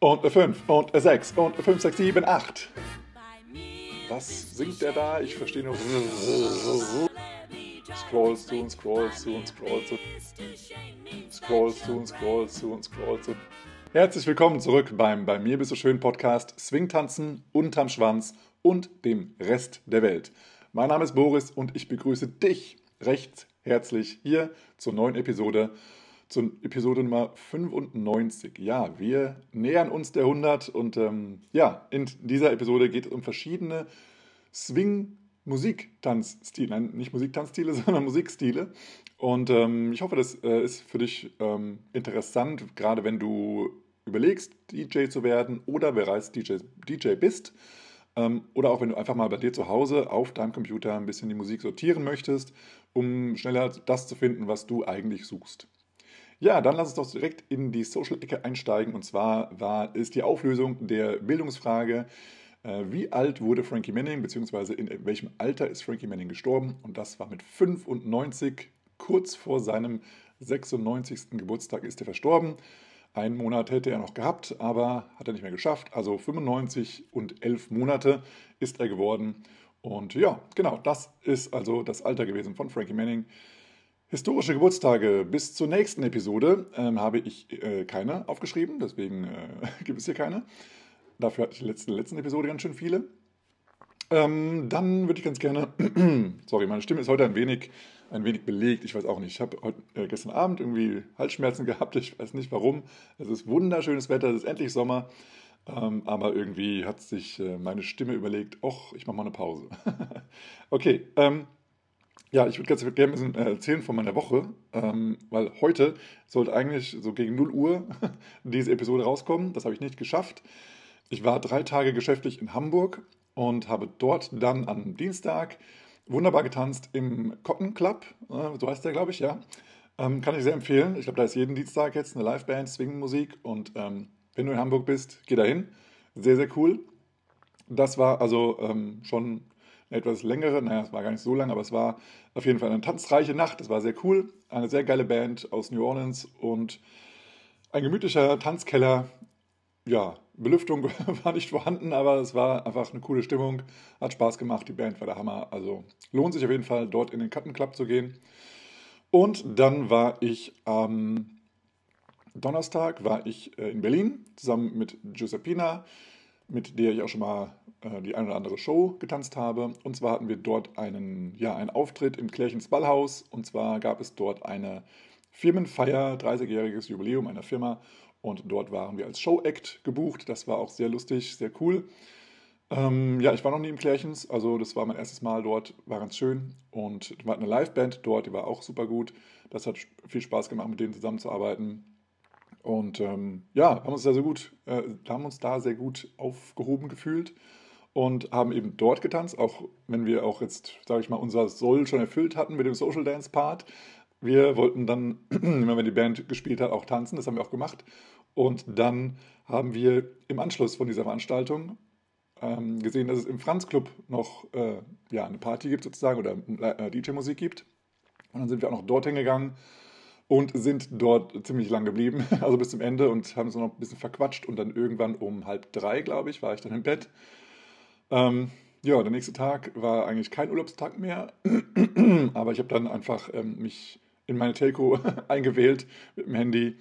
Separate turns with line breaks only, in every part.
Und eine 5 und eine 6 und eine 5, 6, 7, 8. Was singt der da? Ich verstehe nur. Scrollst du und scrollst du und scrollst du. Scrollst du und scrollst du und scrollst du. Herzlich willkommen zurück beim Bei mir bist du schön Podcast Swingtanzen unterm Schwanz und dem Rest der Welt. Mein Name ist Boris und ich begrüße dich recht herzlich hier zur neuen Episode zur Episode Nummer 95. Ja, wir nähern uns der 100 und ähm, ja, in dieser Episode geht es um verschiedene Swing-Musiktanzstile, nein, nicht Musiktanzstile, sondern Musikstile. Und ähm, ich hoffe, das äh, ist für dich ähm, interessant, gerade wenn du überlegst, DJ zu werden oder bereits DJ, DJ bist. Ähm, oder auch wenn du einfach mal bei dir zu Hause auf deinem Computer ein bisschen die Musik sortieren möchtest, um schneller das zu finden, was du eigentlich suchst. Ja, dann lass uns doch direkt in die Social-Ecke einsteigen. Und zwar war, ist die Auflösung der Bildungsfrage, äh, wie alt wurde Frankie Manning, beziehungsweise in welchem Alter ist Frankie Manning gestorben? Und das war mit 95, kurz vor seinem 96. Geburtstag ist er verstorben. Einen Monat hätte er noch gehabt, aber hat er nicht mehr geschafft. Also 95 und 11 Monate ist er geworden. Und ja, genau, das ist also das Alter gewesen von Frankie Manning. Historische Geburtstage bis zur nächsten Episode ähm, habe ich äh, keine aufgeschrieben, deswegen äh, gibt es hier keine. Dafür hatte ich in der letzten, Episode ganz schön viele. Ähm, dann würde ich ganz gerne, sorry, meine Stimme ist heute ein wenig, ein wenig belegt, ich weiß auch nicht. Ich habe heute, äh, gestern Abend irgendwie Halsschmerzen gehabt, ich weiß nicht warum. Es ist wunderschönes Wetter, es ist endlich Sommer. Ähm, aber irgendwie hat sich äh, meine Stimme überlegt, ach, ich mache mal eine Pause. okay, ähm, ja, ich würde ganz gerne ein bisschen äh, erzählen von meiner Woche, ähm, weil heute sollte eigentlich so gegen 0 Uhr diese Episode rauskommen. Das habe ich nicht geschafft. Ich war drei Tage geschäftlich in Hamburg und habe dort dann am Dienstag wunderbar getanzt im Cotton Club. Äh, so heißt der, glaube ich, ja. Ähm, kann ich sehr empfehlen. Ich glaube, da ist jeden Dienstag jetzt eine Liveband, Swing-Musik. Und ähm, wenn du in Hamburg bist, geh da hin. Sehr, sehr cool. Das war also ähm, schon eine etwas längere, naja, es war gar nicht so lang, aber es war auf jeden Fall eine tanzreiche Nacht. Es war sehr cool. Eine sehr geile Band aus New Orleans und ein gemütlicher Tanzkeller. Ja, Belüftung war nicht vorhanden, aber es war einfach eine coole Stimmung. Hat Spaß gemacht. Die Band war der Hammer. Also lohnt sich auf jeden Fall, dort in den Cutten Club zu gehen. Und dann war ich am Donnerstag war ich äh, in Berlin zusammen mit Giuseppina mit der ich auch schon mal äh, die eine oder andere Show getanzt habe. Und zwar hatten wir dort einen, ja, einen Auftritt im Klärchens Ballhaus. Und zwar gab es dort eine Firmenfeier, 30-jähriges Jubiläum einer Firma. Und dort waren wir als Show-Act gebucht. Das war auch sehr lustig, sehr cool. Ähm, ja, ich war noch nie im Klärchens, also das war mein erstes Mal dort, war ganz schön. Und wir hatten eine Liveband dort, die war auch super gut. Das hat viel Spaß gemacht, mit denen zusammenzuarbeiten. Und ähm, ja, haben uns da sehr gut, äh, haben uns da sehr gut aufgehoben gefühlt und haben eben dort getanzt, auch wenn wir auch jetzt, sage ich mal, unser Soll schon erfüllt hatten mit dem Social Dance Part. Wir wollten dann, immer wenn die Band gespielt hat, auch tanzen, das haben wir auch gemacht. Und dann haben wir im Anschluss von dieser Veranstaltung ähm, gesehen, dass es im Franz Club noch äh, ja, eine Party gibt sozusagen oder äh, DJ-Musik gibt. Und dann sind wir auch noch dorthin gegangen und sind dort ziemlich lang geblieben, also bis zum Ende und haben uns noch ein bisschen verquatscht und dann irgendwann um halb drei, glaube ich, war ich dann im Bett. Ähm, ja, der nächste Tag war eigentlich kein Urlaubstag mehr, aber ich habe dann einfach ähm, mich in meine Telco eingewählt mit dem Handy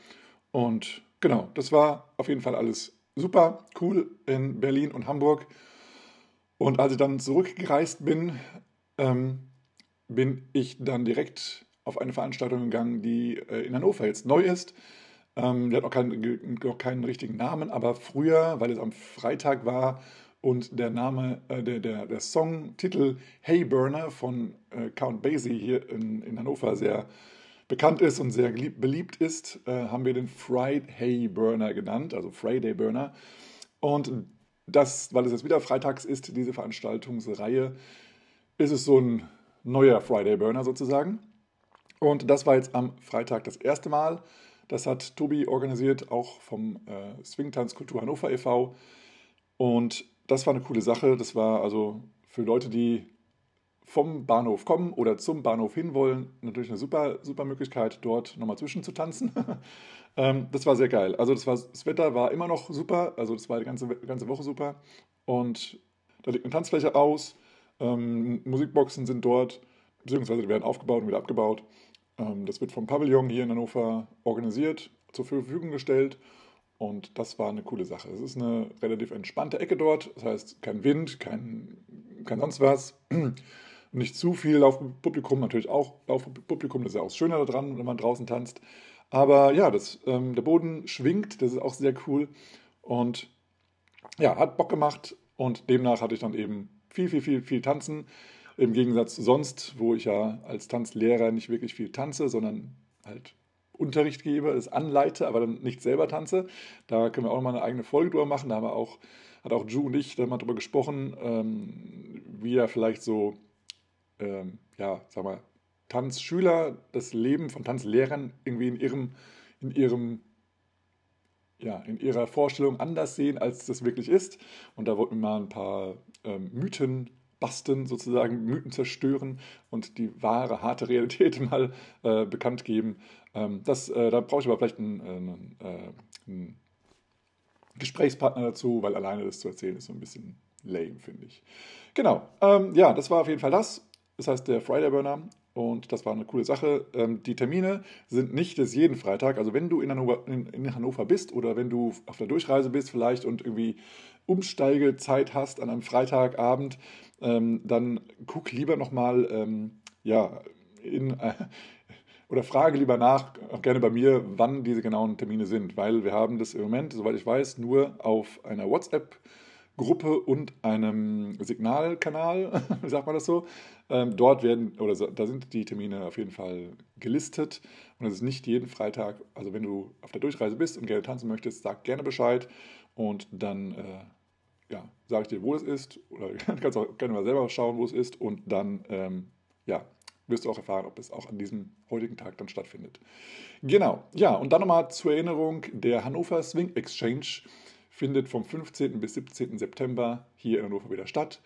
und genau, das war auf jeden Fall alles super cool in Berlin und Hamburg. Und als ich dann zurückgereist bin, ähm, bin ich dann direkt auf eine Veranstaltung gegangen, die äh, in Hannover jetzt neu ist. Ähm, die hat noch keinen, noch keinen richtigen Namen, aber früher, weil es am Freitag war und der Name, äh, der, der, der Songtitel Hey Burner von äh, Count Basie hier in, in Hannover sehr bekannt ist und sehr beliebt ist, äh, haben wir den Friday Burner genannt, also Friday Burner. Und das, weil es jetzt wieder freitags ist, diese Veranstaltungsreihe, ist es so ein neuer Friday Burner sozusagen. Und das war jetzt am Freitag das erste Mal. Das hat Tobi organisiert, auch vom äh, Swingtanz Kultur Hannover e.V. Und das war eine coole Sache. Das war also für Leute, die vom Bahnhof kommen oder zum Bahnhof hinwollen, natürlich eine super, super Möglichkeit, dort nochmal zwischen zu ähm, das war sehr geil. Also das, war, das Wetter war immer noch super, also das war die ganze, ganze Woche super. Und da liegt eine Tanzfläche aus, ähm, Musikboxen sind dort, beziehungsweise die werden aufgebaut und wieder abgebaut. Ähm, das wird vom Pavillon hier in Hannover organisiert, zur Verfügung gestellt. Und das war eine coole Sache. Es ist eine relativ entspannte Ecke dort. Das heißt, kein Wind, kein, kein sonst was nicht zu viel Laufpublikum, natürlich auch Laufpublikum, das ist ja auch schöner daran, wenn man draußen tanzt. Aber ja, das, ähm, der Boden schwingt, das ist auch sehr cool und ja, hat Bock gemacht und demnach hatte ich dann eben viel, viel, viel, viel Tanzen. Im Gegensatz zu sonst, wo ich ja als Tanzlehrer nicht wirklich viel tanze, sondern halt Unterricht gebe, es anleite, aber dann nicht selber tanze. Da können wir auch mal eine eigene Folge drüber machen. Da haben wir auch, hat auch Ju und ich da mal drüber gesprochen, ähm, wie er vielleicht so ähm, ja, sag mal, Tanzschüler das Leben von Tanzlehrern irgendwie in ihrem, in ihrem ja, in ihrer Vorstellung anders sehen, als das wirklich ist. Und da wollten wir mal ein paar ähm, Mythen basten, sozusagen Mythen zerstören und die wahre, harte Realität mal äh, bekannt geben. Ähm, das, äh, da brauche ich aber vielleicht einen, einen, äh, einen, Gesprächspartner dazu, weil alleine das zu erzählen ist so ein bisschen lame, finde ich. Genau, ähm, ja, das war auf jeden Fall das. Das heißt der Friday Burner. Und das war eine coole Sache. Ähm, die Termine sind nicht des jeden Freitag. Also wenn du in Hannover, in, Hannover bist oder wenn du auf der Durchreise bist vielleicht und irgendwie Umsteigezeit hast an einem Freitagabend, ähm, dann guck lieber nochmal, ähm, ja, in, äh, oder frage lieber nach, auch gerne bei mir, wann diese genauen Termine sind, weil wir haben das im Moment, soweit ich weiß, nur auf einer WhatsApp Gruppe und einem Signalkanal, wie sagt man das so. Ähm, dort werden, oder so, da sind die Termine auf jeden Fall gelistet und es ist nicht jeden Freitag. Also wenn du auf der Durchreise bist und gerne tanzen möchtest, sag gerne Bescheid und dann äh, ja, sage ich dir, wo es ist oder kannst auch gerne mal selber schauen, wo es ist und dann ähm, ja, wirst du auch erfahren, ob es auch an diesem heutigen Tag dann stattfindet. Genau, ja, und dann nochmal zur Erinnerung, der Hannover Swing Exchange findet vom 15. bis 17. September hier in Hannover wieder statt.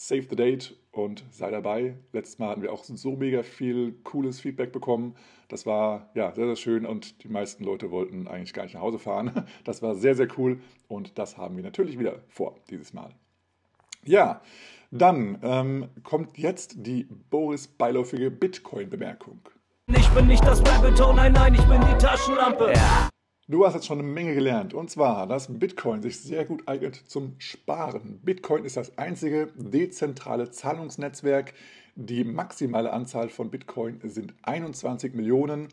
Save the date und sei dabei. Letztes Mal hatten wir auch so mega viel cooles Feedback bekommen. Das war ja sehr, sehr schön und die meisten Leute wollten eigentlich gar nicht nach Hause fahren. Das war sehr, sehr cool und das haben wir natürlich wieder vor dieses Mal. Ja, dann ähm, kommt jetzt die Boris beiläufige Bitcoin-Bemerkung.
Ich bin nicht das Rabbit nein, nein, ich bin die Taschenlampe. Ja.
Du hast jetzt schon eine Menge gelernt. Und zwar, dass Bitcoin sich sehr gut eignet zum Sparen. Bitcoin ist das einzige dezentrale Zahlungsnetzwerk. Die maximale Anzahl von Bitcoin sind 21 Millionen.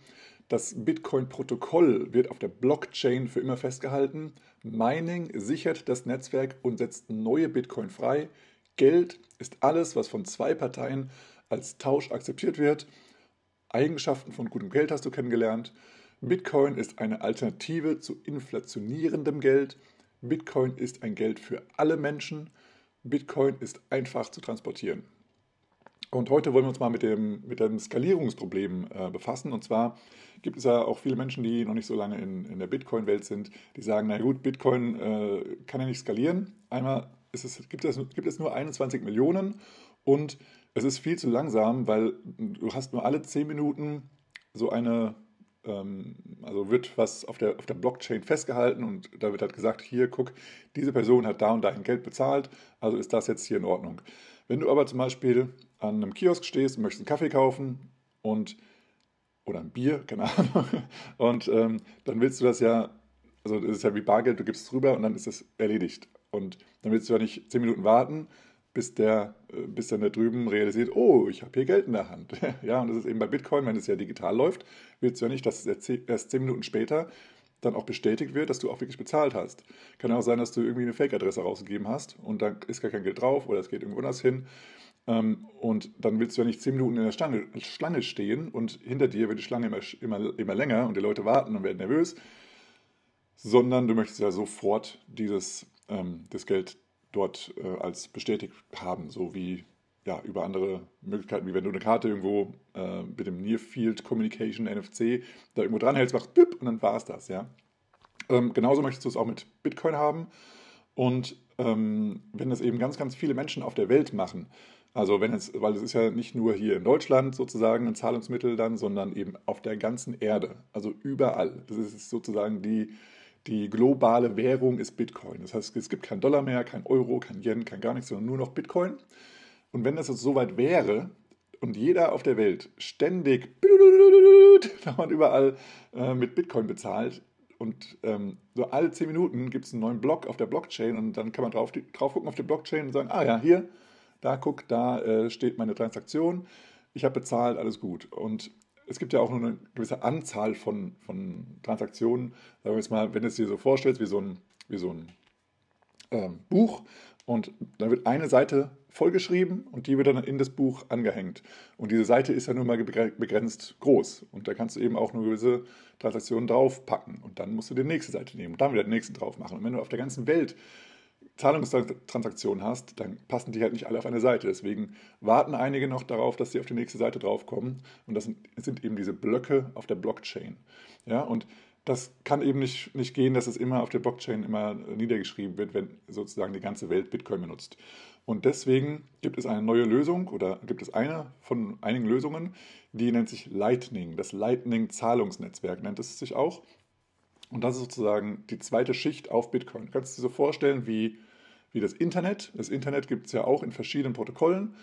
Das Bitcoin-Protokoll wird auf der Blockchain für immer festgehalten. Mining sichert das Netzwerk und setzt neue Bitcoin frei. Geld ist alles, was von zwei Parteien als Tausch akzeptiert wird. Eigenschaften von gutem Geld hast du kennengelernt. Bitcoin ist eine Alternative zu inflationierendem Geld. Bitcoin ist ein Geld für alle Menschen. Bitcoin ist einfach zu transportieren. Und heute wollen wir uns mal mit dem, mit dem Skalierungsproblem äh, befassen. Und zwar gibt es ja auch viele Menschen, die noch nicht so lange in, in der Bitcoin-Welt sind, die sagen, na gut, Bitcoin äh, kann ja nicht skalieren. Einmal es, gibt, es, gibt es nur 21 Millionen und es ist viel zu langsam, weil du hast nur alle 10 Minuten so eine also wird was auf der, auf der Blockchain festgehalten und da wird halt gesagt, hier guck, diese Person hat da und da ein Geld bezahlt, also ist das jetzt hier in Ordnung. Wenn du aber zum Beispiel an einem Kiosk stehst und möchtest einen Kaffee kaufen und oder ein Bier, keine Ahnung, und ähm, dann willst du das ja, also das ist ja wie Bargeld, du gibst es rüber und dann ist das erledigt. Und dann willst du ja nicht zehn Minuten warten, bis der, äh, bis dann da drüben realisiert, oh, ich habe hier Geld in der Hand. ja, und das ist eben bei Bitcoin, wenn es ja digital läuft, willst du ja nicht, dass es erst zehn Minuten später dann auch bestätigt wird, dass du auch wirklich bezahlt hast. Kann auch sein, dass du irgendwie eine Fake-Adresse rausgegeben hast und dann ist gar kein Geld drauf oder es geht irgendwo anders hin. Ähm, und dann willst du ja nicht zehn Minuten in der Schlange, stehen und hinter dir wird die Schlange immer, immer, immer länger und die Leute warten und werden nervös, sondern du möchtest ja sofort dieses, ähm, das Geld dort äh, als bestätigt haben, so wie ja, über andere Möglichkeiten, wie wenn du eine Karte irgendwo äh, mit dem Near Field Communication NFC da irgendwo dranhältst, machst bip und dann war es das, ja. Ähm, genauso möchtest du es auch mit Bitcoin haben. Und ähm, wenn das eben ganz, ganz viele Menschen auf der Welt machen, Also wenn es, weil es ist ja nicht nur hier in Deutschland sozusagen ein Zahlungsmittel dann, sondern eben auf der ganzen Erde, also überall. Das ist sozusagen die, die globale Währung ist Bitcoin. Das heißt, es gibt kein Dollar mehr, kein Euro, kein Yen, kein gar nichts, sondern nur noch Bitcoin. Und wenn das jetzt soweit wäre und jeder auf der Welt ständig dauernd überall äh, mit Bitcoin bezahlt, und ähm, so alle 10 Minuten gibt es einen neuen Block auf der Blockchain und dann kann man drauf, drauf gucken auf die Blockchain und sagen, ah ja, hier, da guck, da äh, steht meine Transaktion, ich habe bezahlt, alles gut. Und es gibt ja auch nur eine gewisse Anzahl von, von Transaktionen. Sagen wir jetzt mal, wenn du es dir so vorstellst, wie so ein, wie so ein ähm, Buch und dann wird eine Seite vollgeschrieben und die wird dann in das Buch angehängt. Und diese Seite ist ja nur mal begrenzt groß. Und da kannst du eben auch nur gewisse Transaktionen draufpacken. Und dann musst du die nächste Seite nehmen und dann wieder die nächste drauf machen. Und wenn du auf der ganzen Welt Zahlungstransaktionen hast, dann passen die halt nicht alle auf eine Seite. Deswegen warten einige noch darauf, dass sie auf die nächste Seite draufkommen. Und das sind, eben diese Blöcke auf der Blockchain. Ja, und das kann eben nicht, nicht gehen, dass es immer auf der Blockchain immer niedergeschrieben wird, wenn sozusagen die ganze Welt Bitcoin benutzt. Und deswegen gibt es eine neue Lösung oder gibt es eine von einigen Lösungen, die nennt sich Lightning. Das Lightning-Zahlungsnetzwerk nennt es sich auch. Und das ist sozusagen die zweite Schicht auf Bitcoin. Du kannst dir so vorstellen wie, wie das Internet. Das Internet gibt es ja auch in verschiedenen Protokollen.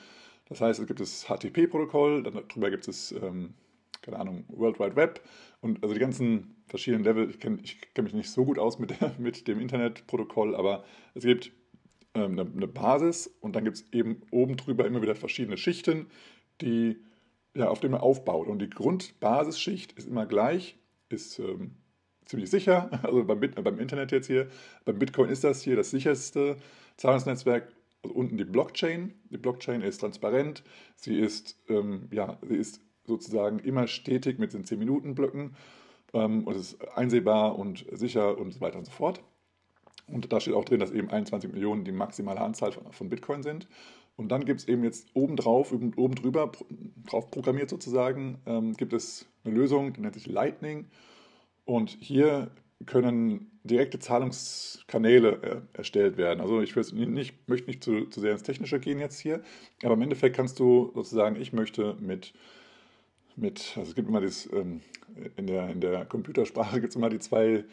Das heißt, es gibt das HTTP-Protokoll, darüber gibt es, ähm, keine Ahnung, World Wide Web und also die ganzen verschiedenen Level. Ich kenne kenn mich nicht so gut aus mit, der, mit dem Internetprotokoll, aber es gibt ähm, eine, eine, Basis und dann gibt es eben oben drüber immer wieder verschiedene Schichten, die, ja, auf denen man aufbaut. Und die Grundbasisschicht ist immer gleich, ist ähm, ziemlich sicher, also beim, beim Internet jetzt hier. Beim Bitcoin ist das hier das sicherste Zahlungsnetzwerk also unten die Blockchain. Die Blockchain ist transparent, sie ist, ähm, ja, sie ist sozusagen immer stetig mit den 10-Minuten-Blöcken ähm, und es ist einsehbar und sicher und so weiter und so fort. Und da steht auch drin, dass eben 21 Millionen die maximale Anzahl von, von Bitcoin sind. Und dann gibt es eben jetzt obendrauf, oben drüber, drauf programmiert sozusagen, ähm, gibt es eine Lösung, die nennt sich Lightning. Und hier können direkte Zahlungskanäle äh, erstellt werden. Also ich nicht, möchte nicht zu, zu sehr ins Technische gehen jetzt hier, aber im Endeffekt kannst du sozusagen, ich möchte mit mit, also es gibt immer das, ähm, in, der, in der Computersprache gibt es immer die zwei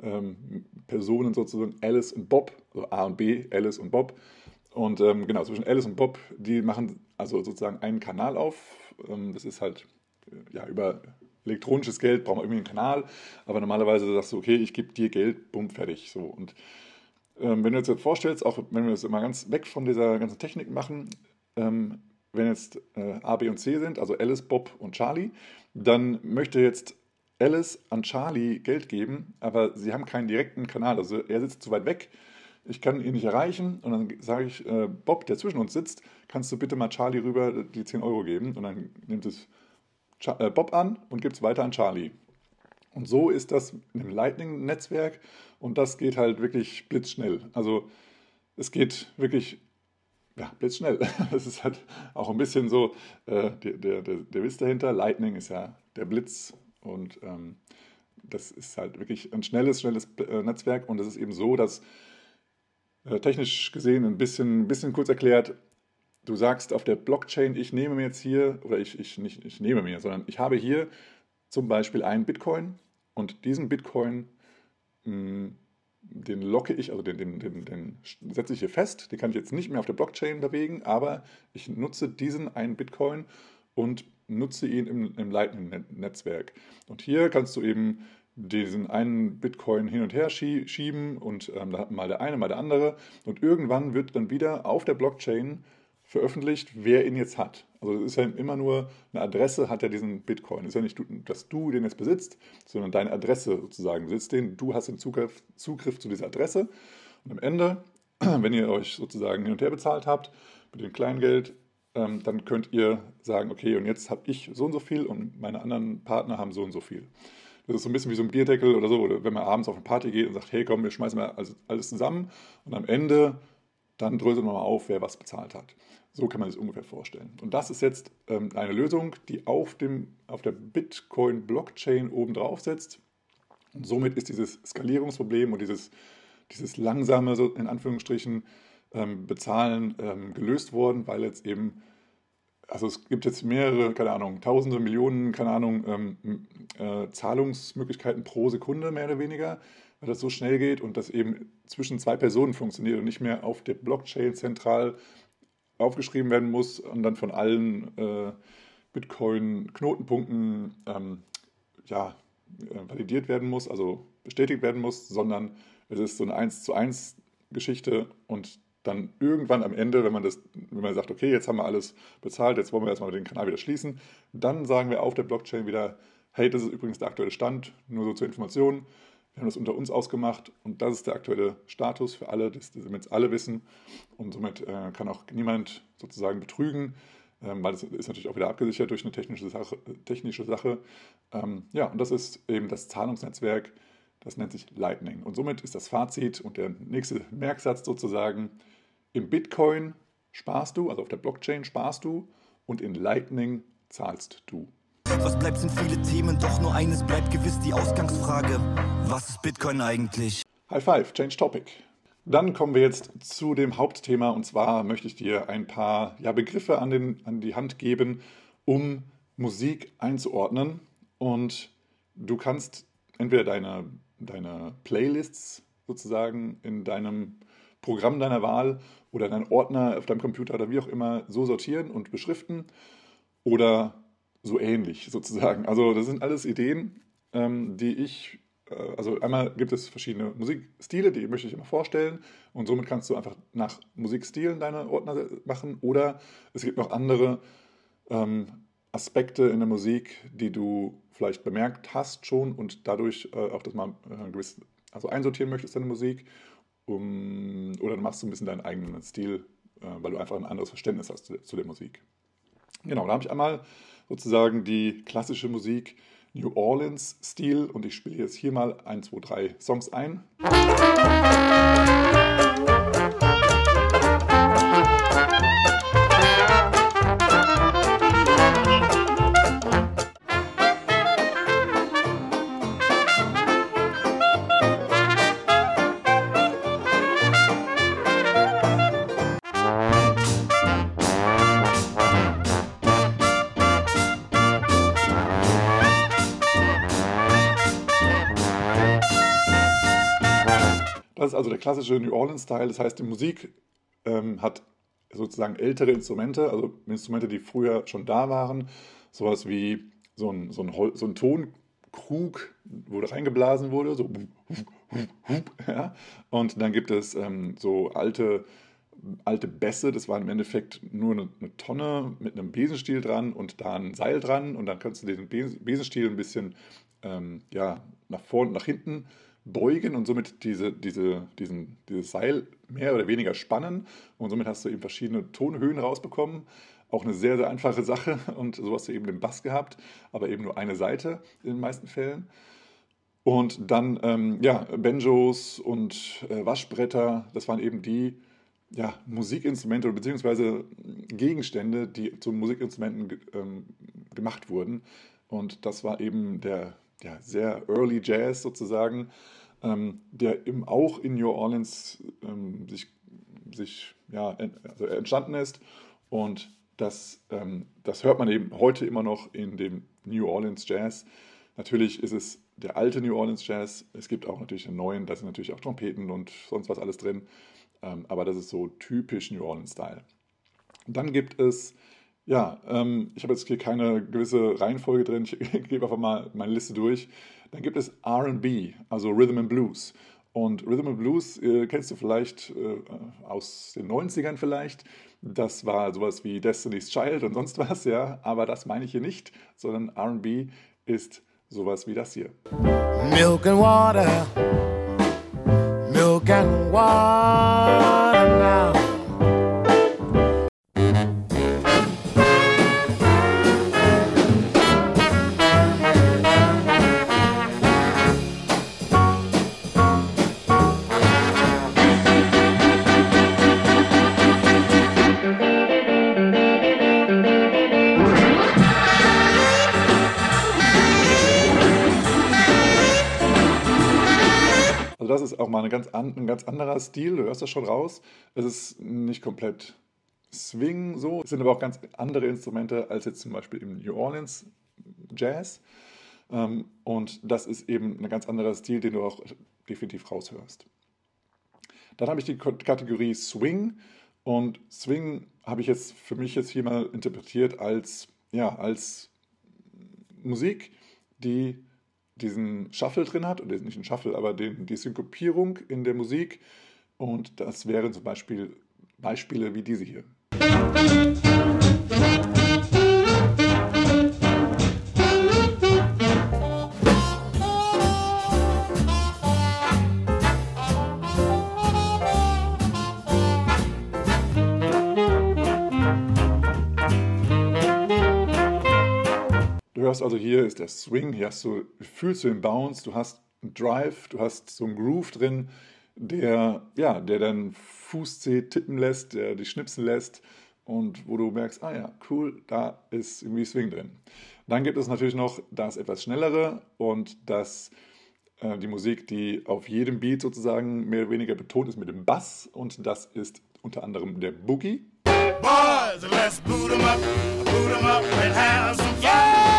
ähm, Personen sozusagen, Alice und Bob, also A und B, Alice und Bob. Und ähm, genau, zwischen Alice und Bob, die machen also sozusagen einen Kanal auf. Ähm, das ist halt äh, ja, über elektronisches Geld braucht man irgendwie einen Kanal, aber normalerweise sagst du, okay, ich gebe dir Geld, bumm, fertig. So. Und ähm, wenn du jetzt vorstellst, auch wenn wir das immer ganz weg von dieser ganzen Technik machen, ähm, wenn jetzt äh, A, B und C sind, also Alice, Bob und Charlie, dann möchte jetzt Alice an Charlie Geld geben, aber sie haben keinen direkten Kanal. Also er sitzt zu weit weg, ich kann ihn nicht erreichen und dann sage ich, äh, Bob, der zwischen uns sitzt, kannst du bitte mal Charlie rüber die 10 Euro geben und dann nimmt es Bob an und gibt es weiter an Charlie. Und so ist das im Lightning-Netzwerk und das geht halt wirklich blitzschnell. Also es geht wirklich ja, blitzschnell. Das ist halt auch ein bisschen so äh, der, der, der Witz dahinter. Lightning ist ja der Blitz und ähm, das ist halt wirklich ein schnelles, schnelles äh, Netzwerk und es ist eben so, dass äh, technisch gesehen ein bisschen, ein bisschen kurz erklärt, du sagst auf der Blockchain, ich nehme mir jetzt hier, oder ich, ich nicht ich nehme mir, sondern ich habe hier zum Beispiel einen Bitcoin und diesen Bitcoin hm, den locke ich, also den, den, den, den setze ich hier fest, den kann ich jetzt nicht mehr auf der Blockchain bewegen, aber ich nutze diesen einen Bitcoin und nutze ihn im, im Lightning-Netzwerk. Und hier kannst du eben diesen einen Bitcoin hin und her schieben und ähm, mal der eine, mal der andere. Und irgendwann wird dann wieder auf der Blockchain veröffentlicht, wer ihn jetzt hat. Also es ist ja immer nur eine Adresse, hat ja diesen Bitcoin. Es ist ja nicht, dass du den jetzt besitzt, sondern deine Adresse sozusagen besitzt den. Du hast den Zugriff, Zugriff zu dieser Adresse. Und am Ende, wenn ihr euch sozusagen hin und her bezahlt habt mit dem Kleingeld, ähm, dann könnt ihr sagen, okay, und jetzt habe ich so und so viel und meine anderen Partner haben so und so viel. Das ist so ein bisschen wie so ein Bierdeckel oder so, oder wenn man abends auf eine Party geht und sagt, hey komm, wir schmeißen mal alles, alles zusammen und am Ende dann dröselt man mal auf, wer was bezahlt hat. So kann man sich ungefähr vorstellen. Und das ist jetzt ähm, eine Lösung, die auf, dem, auf der Bitcoin-Blockchain oben drauf setzt. Und somit ist dieses Skalierungsproblem und dieses, dieses langsame, so in Anführungsstrichen, ähm, Bezahlen ähm, gelöst worden, weil jetzt eben, also es gibt jetzt mehrere, keine Ahnung, tausende, Millionen, keine Ahnung, ähm, äh, Zahlungsmöglichkeiten pro Sekunde mehr oder weniger, weil das so schnell geht und das eben zwischen zwei Personen funktioniert und nicht mehr auf der Blockchain zentral aufgeschrieben werden muss und dann von allen äh, Bitcoin-Knotenpunkten ähm, ja, äh, validiert werden muss, also bestätigt werden muss, sondern es ist so eine 1 zu 1 Geschichte und dann irgendwann am Ende, wenn man das, wenn man sagt, okay, jetzt haben wir alles bezahlt, jetzt wollen wir erstmal den Kanal wieder schließen, dann sagen wir auf der Blockchain wieder, hey, das ist übrigens der aktuelle Stand, nur so zur Information. Wir haben das unter uns ausgemacht und das ist der aktuelle Status für alle, das, das damit alle wissen. Und somit äh, kann auch niemand sozusagen betrügen, ähm, weil das ist natürlich auch wieder abgesichert durch eine technische Sache. Technische Sache. Ähm, ja, und das ist eben das Zahlungsnetzwerk, das nennt sich Lightning. Und somit ist das Fazit und der nächste Merksatz sozusagen, im Bitcoin sparst du, also auf der Blockchain sparst du und in Lightning zahlst du.
Was bleibt sind viele Themen, doch nur eines bleibt gewiss die Ausgangsfrage. Was ist Bitcoin eigentlich?
High Five, Change Topic. Dann kommen wir jetzt zu dem Hauptthema und zwar möchte ich dir ein paar ja, Begriffe an, den, an die Hand geben, um Musik einzuordnen. Und du kannst entweder deine, deine Playlists sozusagen in deinem Programm deiner Wahl oder deinen Ordner auf deinem Computer oder wie auch immer so sortieren und beschriften oder so ähnlich sozusagen. Also das sind alles Ideen, ähm, die ich äh, also einmal gibt es verschiedene Musikstile, die möchte ich immer vorstellen und somit kannst du einfach nach Musikstilen deine Ordner machen oder es gibt noch andere ähm, Aspekte in der Musik, die du vielleicht bemerkt hast schon und dadurch äh, auch das mal äh, gewiss, also einsortieren möchtest deine Musik um, oder du machst so ein bisschen deinen eigenen Stil, äh, weil du einfach ein anderes Verständnis hast zu, zu der Musik. Genau, da habe ich einmal sozusagen die klassische Musik, New Orleans-Stil und ich spiele jetzt hier mal 1, 2, 3 Songs ein. Das also der klassische New Orleans-Style. Das heißt, die Musik ähm, hat sozusagen ältere Instrumente, also Instrumente, die früher schon da waren. Sowas wie so ein, so ein, so ein Tonkrug, wo da reingeblasen wurde, so ja. Und dann gibt es ähm, so alte, alte Bässe, das war im Endeffekt nur eine, eine, Tonne mit einem Besenstiel dran und da ein Seil dran und dann kannst du den Besenstiel ein bisschen ähm, ja, nach vorne und nach hinten beugen und somit diese, diese, diesen, dieses Seil mehr oder weniger spannen. Und somit hast du eben verschiedene Tonhöhen rausbekommen. Auch eine sehr, sehr einfache Sache. Und so hast du eben den Bass gehabt, aber eben nur eine Seite in den meisten Fällen. Und dann, ähm, ja, Banjos und äh, Waschbretter, das waren eben die ja, Musikinstrumente beziehungsweise Gegenstände, die zu Musikinstrumenten ähm, gemacht wurden. Und das war eben der ja, sehr Early Jazz sozusagen, ähm, der eben auch in New Orleans ähm, sich, sich ja, also entstanden ist. Und das, ähm, das hört man eben heute immer noch in dem New Orleans Jazz. Natürlich ist es der alte New Orleans Jazz. Es gibt auch natürlich einen neuen, da sind natürlich auch Trompeten und sonst was alles drin. Ähm, aber das ist so typisch New Orleans-Style. Dann gibt es ja, ähm, ich habe jetzt hier keine gewisse Reihenfolge drin. Ich gebe einfach mal meine Liste durch. Dann gibt es RB, also Rhythm and Blues. Und Rhythm and Blues äh, kennst du vielleicht äh, aus den 90ern vielleicht. Das war sowas wie Destiny's Child und sonst was, ja. Aber das meine ich hier nicht, sondern RB ist sowas wie das hier. Milk and water, milk and water an, ein ganz anderer Stil, du hörst das schon raus. Es ist nicht komplett Swing so, es sind aber auch ganz andere Instrumente als jetzt zum Beispiel im New Orleans Jazz. Ähm, und das ist eben ein ganz anderer Stil, den du auch definitiv raushörst. Dann habe ich die Kategorie Swing und Swing habe ich jetzt für mich jetzt hier mal interpretiert als, ja, als Musik, die diesen Shuffle drin hat, oder nicht einen Shuffle, aber den, die Synkopierung in der Musik. Und das wären zum Beispiel Beispiele wie diese hier. Hörst also hier ist der Swing, hier hast du, fühlst du den Bounce, du hast einen Drive, du hast so einen Groove drin, der, ja, der deinen Fußzeh tippen lässt, der dich schnipsen lässt und wo du merkst, ah ja, cool, da ist irgendwie Swing drin. Dann gibt es natürlich noch das etwas schnellere und das äh, die Musik, die auf jedem Beat sozusagen mehr oder weniger betont ist mit dem Bass und das ist unter anderem der Boogie. Boys, let's boot 'em up, boot 'em up and have some fun.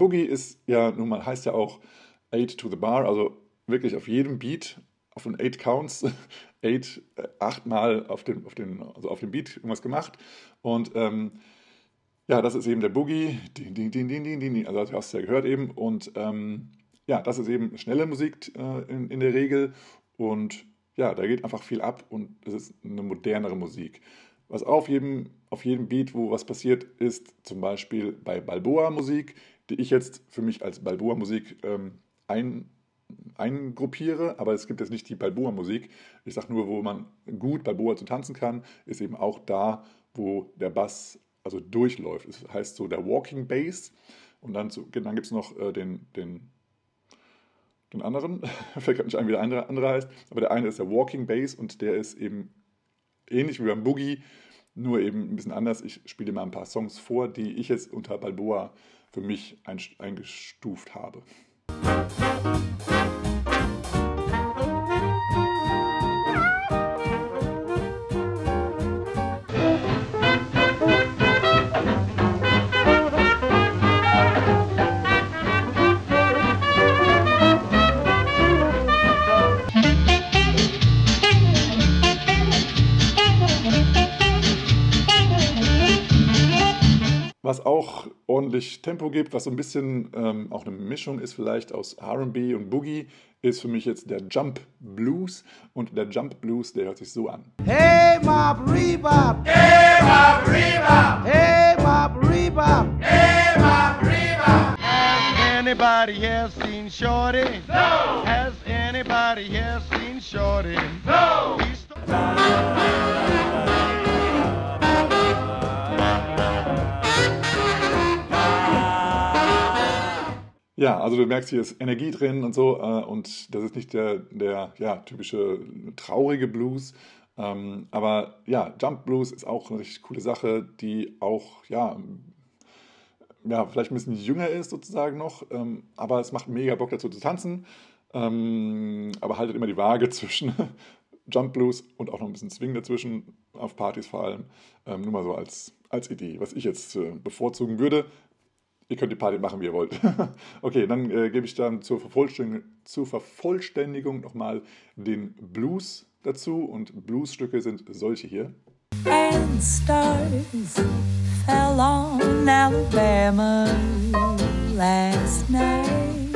Boogie ist ja nun mal heißt ja auch Eight to the Bar, also wirklich auf jedem Beat, auf den Eight Counts, eight, äh, achtmal auf den, auf, den, also auf dem Beat irgendwas gemacht. Und ähm, ja, das ist eben der Boogie, ding, ding, ding, ding, ding, ding, also das hast du ja gehört eben. Und ähm, ja, das ist eben schnelle Musik äh, in, in der Regel. Und ja, da geht einfach viel ab und es ist eine modernere Musik. Was auf jedem, auf jedem Beat, wo was passiert, ist zum Beispiel bei Balboa-Musik, die ich jetzt für mich als Balboa-Musik ähm, ein, eingruppiere, aber es gibt jetzt nicht die Balboa-Musik. Ich sage nur, wo man gut Balboa zu tanzen kann, ist eben auch da, wo der Bass also durchläuft. Das heißt so der Walking Bass. Und dann, dann gibt es noch äh, den, den, den anderen, fällt gerade nicht ein, wie der andere, andere heißt, aber der eine ist der Walking Bass und der ist eben ähnlich wie beim Boogie, nur eben ein bisschen anders. Ich spiele mal ein paar Songs vor, die ich jetzt unter Balboa für mich eingestuft habe. Was auch ordentlich Tempo gibt, was so ein bisschen ähm, auch eine Mischung ist vielleicht aus RB und Boogie, ist für mich jetzt der Jump Blues. Und der Jump Blues, der hört sich so an.
Hey, Mob Rebop! Hey, Mob Rebop! Hey, Mob Rebop! Hey, Mob Rebop! Has anybody here seen Shorty? No! Has anybody here seen Shorty? No!
Ja, also du merkst, hier ist Energie drin und so. Äh, und das ist nicht der, der ja, typische traurige Blues. Ähm, aber ja, Jump Blues ist auch eine richtig coole Sache, die auch, ja, ja, vielleicht ein bisschen jünger ist sozusagen noch. Ähm, aber es macht mega Bock dazu zu tanzen. Ähm, aber haltet immer die Waage zwischen Jump Blues und auch noch ein bisschen Swing dazwischen, auf Partys vor allem. Ähm, nur mal so als, als Idee, was ich jetzt äh, bevorzugen würde. Ihr könnt die Party machen, wie ihr wollt. okay, dann äh, gebe ich dann zur Vervollständigung, zur Vervollständigung nochmal den Blues dazu. Und Bluesstücke sind solche hier. And stars fell on Alabama last night.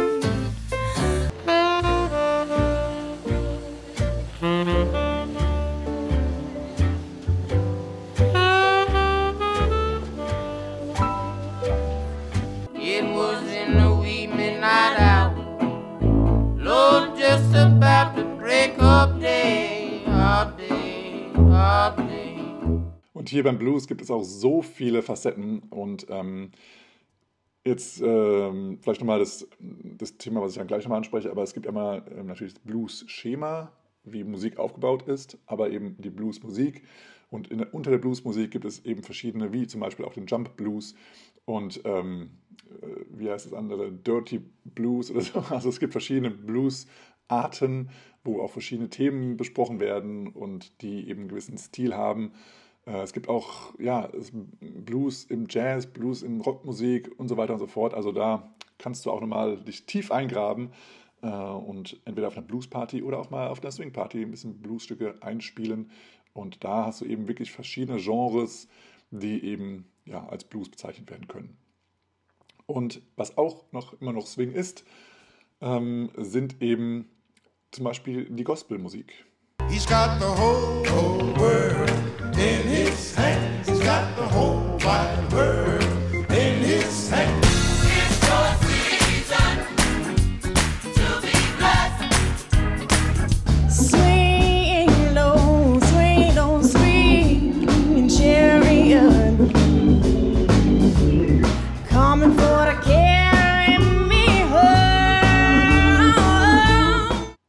Und hier beim Blues gibt es auch so viele Facetten und ähm, Jetzt ähm, vielleicht nochmal das, das Thema, was ich dann gleich nochmal anspreche, aber es gibt immer ähm, natürlich das Blues-Schema, wie Musik aufgebaut ist, aber eben die Blues-Musik. Und in, unter der Blues-Musik gibt es eben verschiedene, wie zum Beispiel auch den Jump Blues und ähm, äh, wie heißt das andere, Dirty Blues oder so. Also es gibt verschiedene Blues-Arten, wo auch verschiedene Themen besprochen werden und die eben einen gewissen Stil haben. Äh, es gibt auch ja, Blues im Jazz, Blues in Rockmusik und so weiter und so fort. Also da kannst du auch nochmal dich tief eingraben äh, und entweder auf einer Bluesparty oder auch mal auf einer Swingparty ein bisschen Bluesstücke einspielen. Und da hast du eben wirklich verschiedene Genres, die eben ja, als Blues bezeichnet werden können. Und was auch noch immer noch Swing ist, ähm, sind eben zum Beispiel die Gospelmusik. He's got the whole, whole world in his hands. He's got the whole wide world in his hands.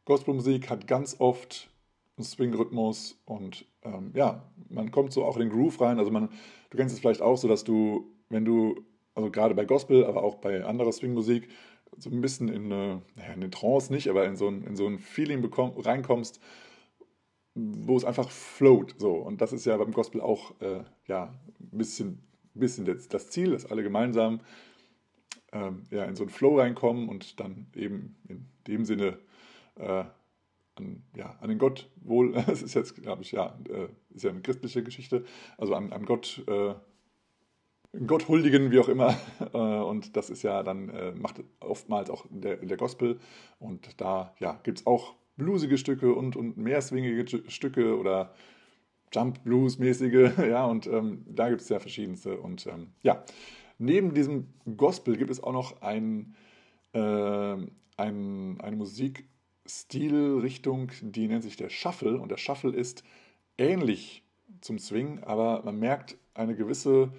Gospelmusik hat ganz oft Swing-Rhythmus und ähm, ja, man kommt so auch in den Groove rein. Also man, du kennst es vielleicht auch so, dass du, wenn du, also gerade bei Gospel, aber auch bei anderer Swing-Musik, so ein bisschen in eine, in eine Trance nicht, aber in so ein, in so ein Feeling bekomm, reinkommst, wo es einfach float. So. Und das ist ja beim Gospel auch äh, ja, ein bisschen, bisschen das, das Ziel, dass alle gemeinsam ähm, ja, in so einen Flow reinkommen und dann eben in dem Sinne äh, an, ja, an den Gott wohl, es ist jetzt, glaube ich, ja, äh, ist ja eine christliche Geschichte, also an, an Gott, äh, Gott huldigen, wie auch immer. Äh, und das ist ja dann, äh, macht oftmals auch der, der Gospel. Und da ja, gibt es auch bluesige Stücke und, und mehrswingige Stücke oder Jump Blues mäßige, ja, und ähm, da gibt es ja verschiedenste. Und ähm, ja, neben diesem Gospel gibt es auch noch ein, äh, ein, eine Musik, Stilrichtung, die nennt sich der Shuffle. Und der Shuffle ist ähnlich zum Swing, aber man merkt eine gewisse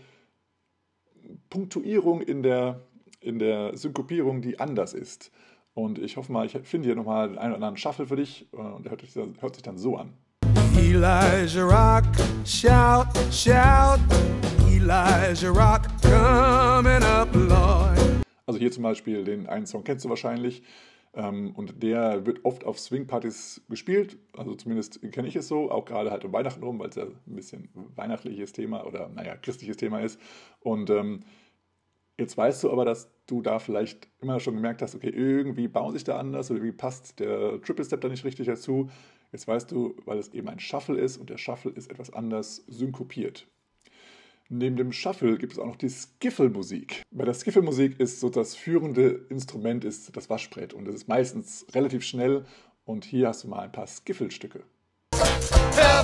Punktuierung in der, in der Synkopierung, die anders ist. Und ich hoffe mal, ich finde hier nochmal den einen oder anderen Shuffle für dich äh, und der hört, hört sich dann so an. Elijah Rock, shout, shout, Elijah Rock, coming up, Lord. Also hier zum Beispiel den einen Song kennst du wahrscheinlich. Ähm, und der wird oft auf Swingpartys gespielt, also zumindest kenne ich es so, auch gerade halt um Weihnachten rum, weil es ja ein bisschen weihnachtliches Thema oder naja, christliches Thema ist. Und ähm, jetzt weißt du aber, dass du da vielleicht immer schon gemerkt hast, okay, irgendwie bauen sich da anders oder irgendwie passt der Triple Step da nicht richtig dazu. Jetzt weißt du, weil es eben ein Shuffle ist und der Shuffle ist etwas anders synkopiert. Neben dem Shuffle gibt es auch noch die Skiffle-Musik. Bei der Skiffle-Musik ist so das führende Instrument ist das Waschbrett und es ist meistens relativ schnell und hier hast du mal ein paar Skiffle-Stücke. A a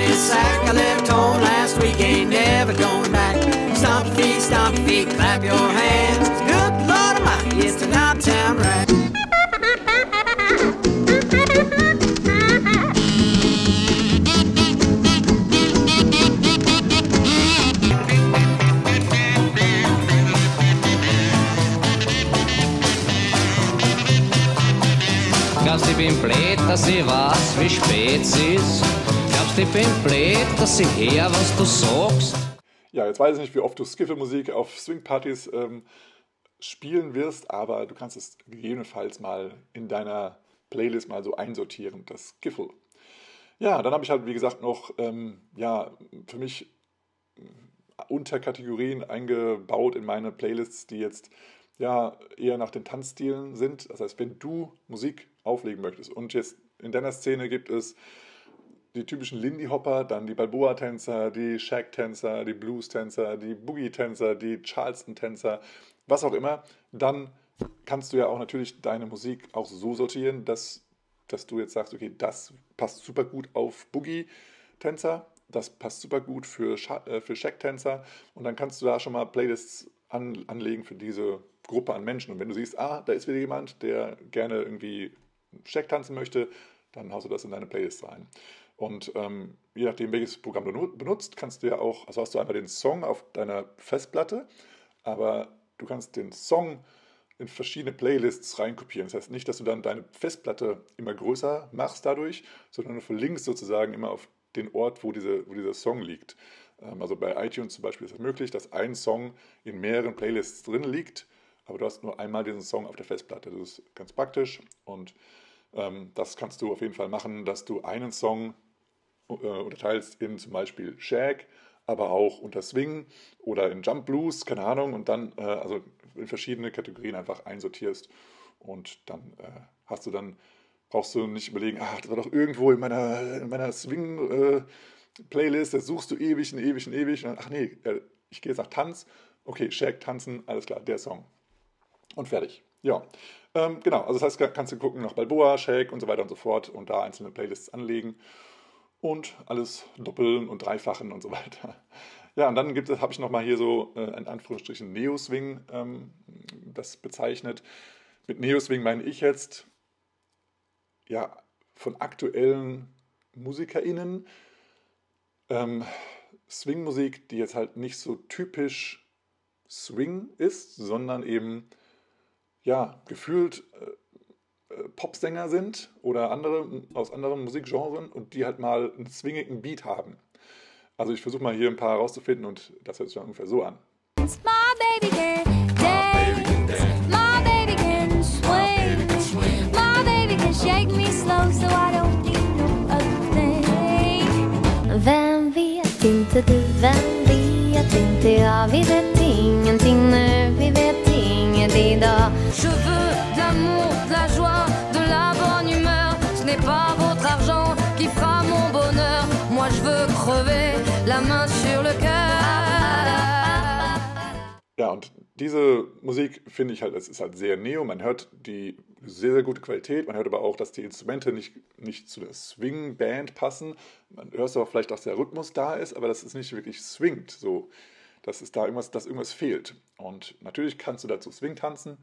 in a sack. I left home last week, ain't never going back. Stomp your feet, stomp your feet, clap your hands. Good Lord Almighty, it's an out-town rag.
Bin blöd, dass ich weiß, wie spät es ist? Glaubst ich bin blöd, dass ich her, was du sagst?
Ja, jetzt weiß ich nicht, wie oft du Skiffle-Musik auf Swing-Partys ähm, spielen wirst, aber du kannst es gegebenenfalls mal in deiner Playlist mal so einsortieren, das Skiffle. Ja, dann habe ich halt, wie gesagt, noch ähm, ja, für mich äh, Unterkategorien eingebaut in meine Playlists, die jetzt ja eher nach den Tanzstilen sind. Das heißt, wenn du Musik auflegen möchtest. Und jetzt in deiner Szene gibt es die typischen Lindy Hopper, dann die Balboa-Tänzer, die Shag-Tänzer, die Blues-Tänzer, die Boogie-Tänzer, die Charleston-Tänzer, was auch immer. Dann kannst du ja auch natürlich deine Musik auch so sortieren, dass, dass du jetzt sagst, okay, das passt super gut auf Boogie-Tänzer, das passt super gut für, äh, für Shack-Tänzer und dann kannst du da schon mal Playlists an, anlegen für diese Gruppe an Menschen. Und wenn du siehst, ah, da ist wieder jemand, der gerne irgendwie Shag tanzen möchte, dann haust du das in deine Playlist rein. Und ähm, je nachdem, welches Programm du benutzt, kannst du ja auch, also hast du einmal den Song auf deiner Festplatte, aber du kannst den Song in verschiedene Playlists reinkopieren. Das heißt nicht, dass du dann deine Festplatte immer größer machst dadurch, sondern du verlinkst sozusagen immer auf den Ort, wo, diese, wo dieser Song liegt. Ähm, also bei iTunes zum Beispiel ist es möglich, dass ein Song in mehreren Playlists drin liegt, aber du hast nur einmal diesen Song auf der Festplatte. Das ist ganz praktisch und das kannst du auf jeden Fall machen, dass du einen Song äh, unterteilst in zum Beispiel Shag, aber auch unter Swing oder in Jump Blues, keine Ahnung, und dann äh, also in verschiedene Kategorien einfach einsortierst und dann äh, hast du dann brauchst du nicht überlegen, ach, das war doch irgendwo in meiner, in meiner Swing-Playlist, das suchst du ewig und ewig und ewig. Ach nee, ich gehe jetzt nach Tanz. Okay, Shag, tanzen, alles klar, der Song. Und fertig. Ja, ähm, genau. Also das heißt, kannst du gucken nach Balboa, Shag und so weiter und so fort und da einzelne Playlists anlegen und alles doppeln und dreifachen und so weiter. Ja, und dann habe ich nochmal hier so äh, in Anführungsstrichen Neo-Swing ähm, das bezeichnet. Mit Neo-Swing meine ich jetzt ja, von aktuellen MusikerInnen ähm, Swing-Musik, die jetzt halt nicht so typisch Swing ist, sondern eben ja, gefühlt äh, äh Popsänger sind oder andere aus anderen Musikgenres und die halt mal einen swingigen Beat haben. Also ich versuche mal hier ein paar herauszufinden und das hört sich dann ungefähr so an. Vem vet inte du, vem vet inte jag? Vi vet ingenting nu, idag. Je veux de l'amour, de la joie, de la bonne humeur. Ce n'est pas votre argent qui fera mon bonheur. Moi je veux crever la main sur le cœur. Ja, und diese Musik finde ich halt, es ist halt sehr neo. Man hört die sehr, sehr gute Qualität. Man hört aber auch, dass die Instrumente nicht, nicht zu der Swing-Band passen. Man hört aber vielleicht, dass der Rhythmus da ist, aber das ist nicht wirklich swingt. So, dass es da irgendwas, dass irgendwas fehlt. Und natürlich kannst du dazu Swing tanzen,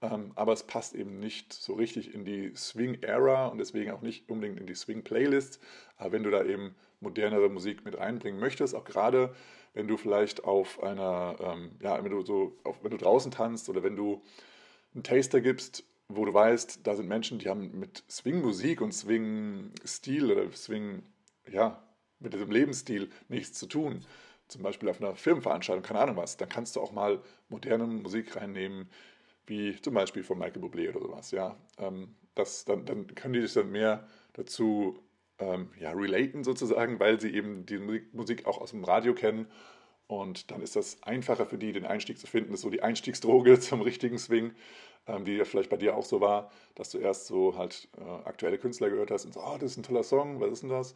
ähm, aber es passt eben nicht so richtig in die Swing-Era und deswegen auch nicht unbedingt in die Swing-Playlist. Aber wenn du da eben modernere Musik mit einbringen möchtest, auch gerade wenn du vielleicht auf einer, ähm, ja, wenn du so, auf, wenn du draußen tanzt oder wenn du einen Taster gibst, wo du weißt, da sind Menschen, die haben mit Swing-Musik und Swing-Stil oder Swing, ja, mit diesem Lebensstil nichts zu tun. Zum Beispiel auf einer Filmveranstaltung, keine Ahnung was, dann kannst du auch mal moderne Musik reinnehmen, wie zum Beispiel von Michael Bublé oder sowas, ja. Ähm, das, dann, dann können die sich dann mehr dazu ähm, ja, relaten sozusagen, weil sie eben die Musik, auch aus dem Radio kennen. Und dann ist das einfacher für die, den Einstieg zu finden. Das ist so die Einstiegsdroge zum richtigen Swing, ähm, die ja vielleicht bei dir auch so war, dass du erst so halt äh, aktuelle Künstler gehört hast und so, oh, das ist ein toller Song, was ist denn das?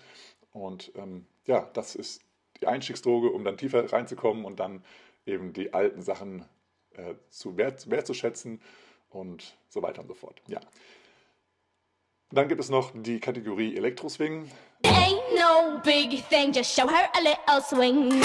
Und ähm, ja, das ist die Einstiegsdroge, um dann tiefer reinzukommen und dann eben die alten Sachen äh, zu wert, wertzuschätzen und so weiter und so fort. Ja. Dann gibt es noch die Kategorie Elektroswing. Ain't no big thing, just show her a little swing.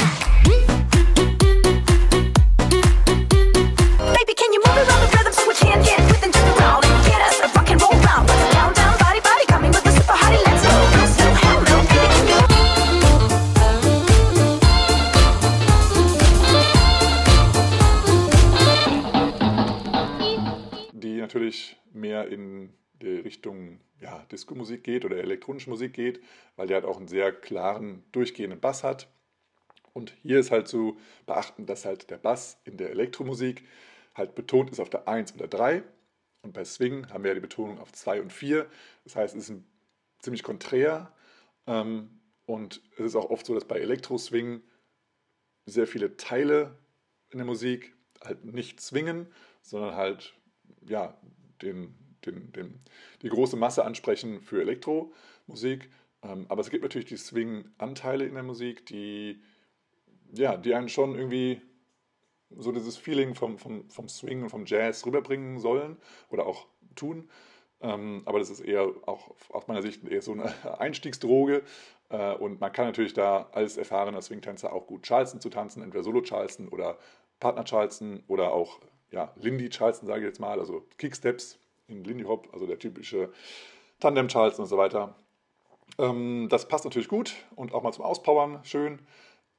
Natürlich mehr in die Richtung ja, Disco-Musik geht oder elektronische Musik geht, weil die halt auch einen sehr klaren, durchgehenden Bass hat. Und hier ist halt zu beachten, dass halt der Bass in der Elektromusik halt betont ist auf der 1 oder 3. Und bei Swing haben wir ja die Betonung auf 2 und 4. Das heißt, es ist ein, ziemlich konträr. Ähm, und es ist auch oft so, dass bei Elektro-Swing sehr viele Teile in der Musik halt nicht zwingen, sondern halt ja, den den, den, die große Masse ansprechen für Elektromusik. Ähm, aber es gibt natürlich die Swing-Anteile in der Musik, die, ja, die einen schon irgendwie so dieses Feeling vom, vom, vom Swing und vom Jazz rüberbringen sollen oder auch tun. Ähm, aber das ist eher auch aus meiner Sicht eher so eine Einstiegsdroge. Äh, und man kann natürlich da als erfahrener Swing-Tänzer auch gut Charleston zu tanzen, entweder Solo-Charleston oder Partner-Charleston oder auch ja, Lindy Charleston, sage ich jetzt mal, also Kicksteps in Lindy Hop, also der typische Tandem Charleston und so weiter. Ähm, das passt natürlich gut und auch mal zum Auspowern schön,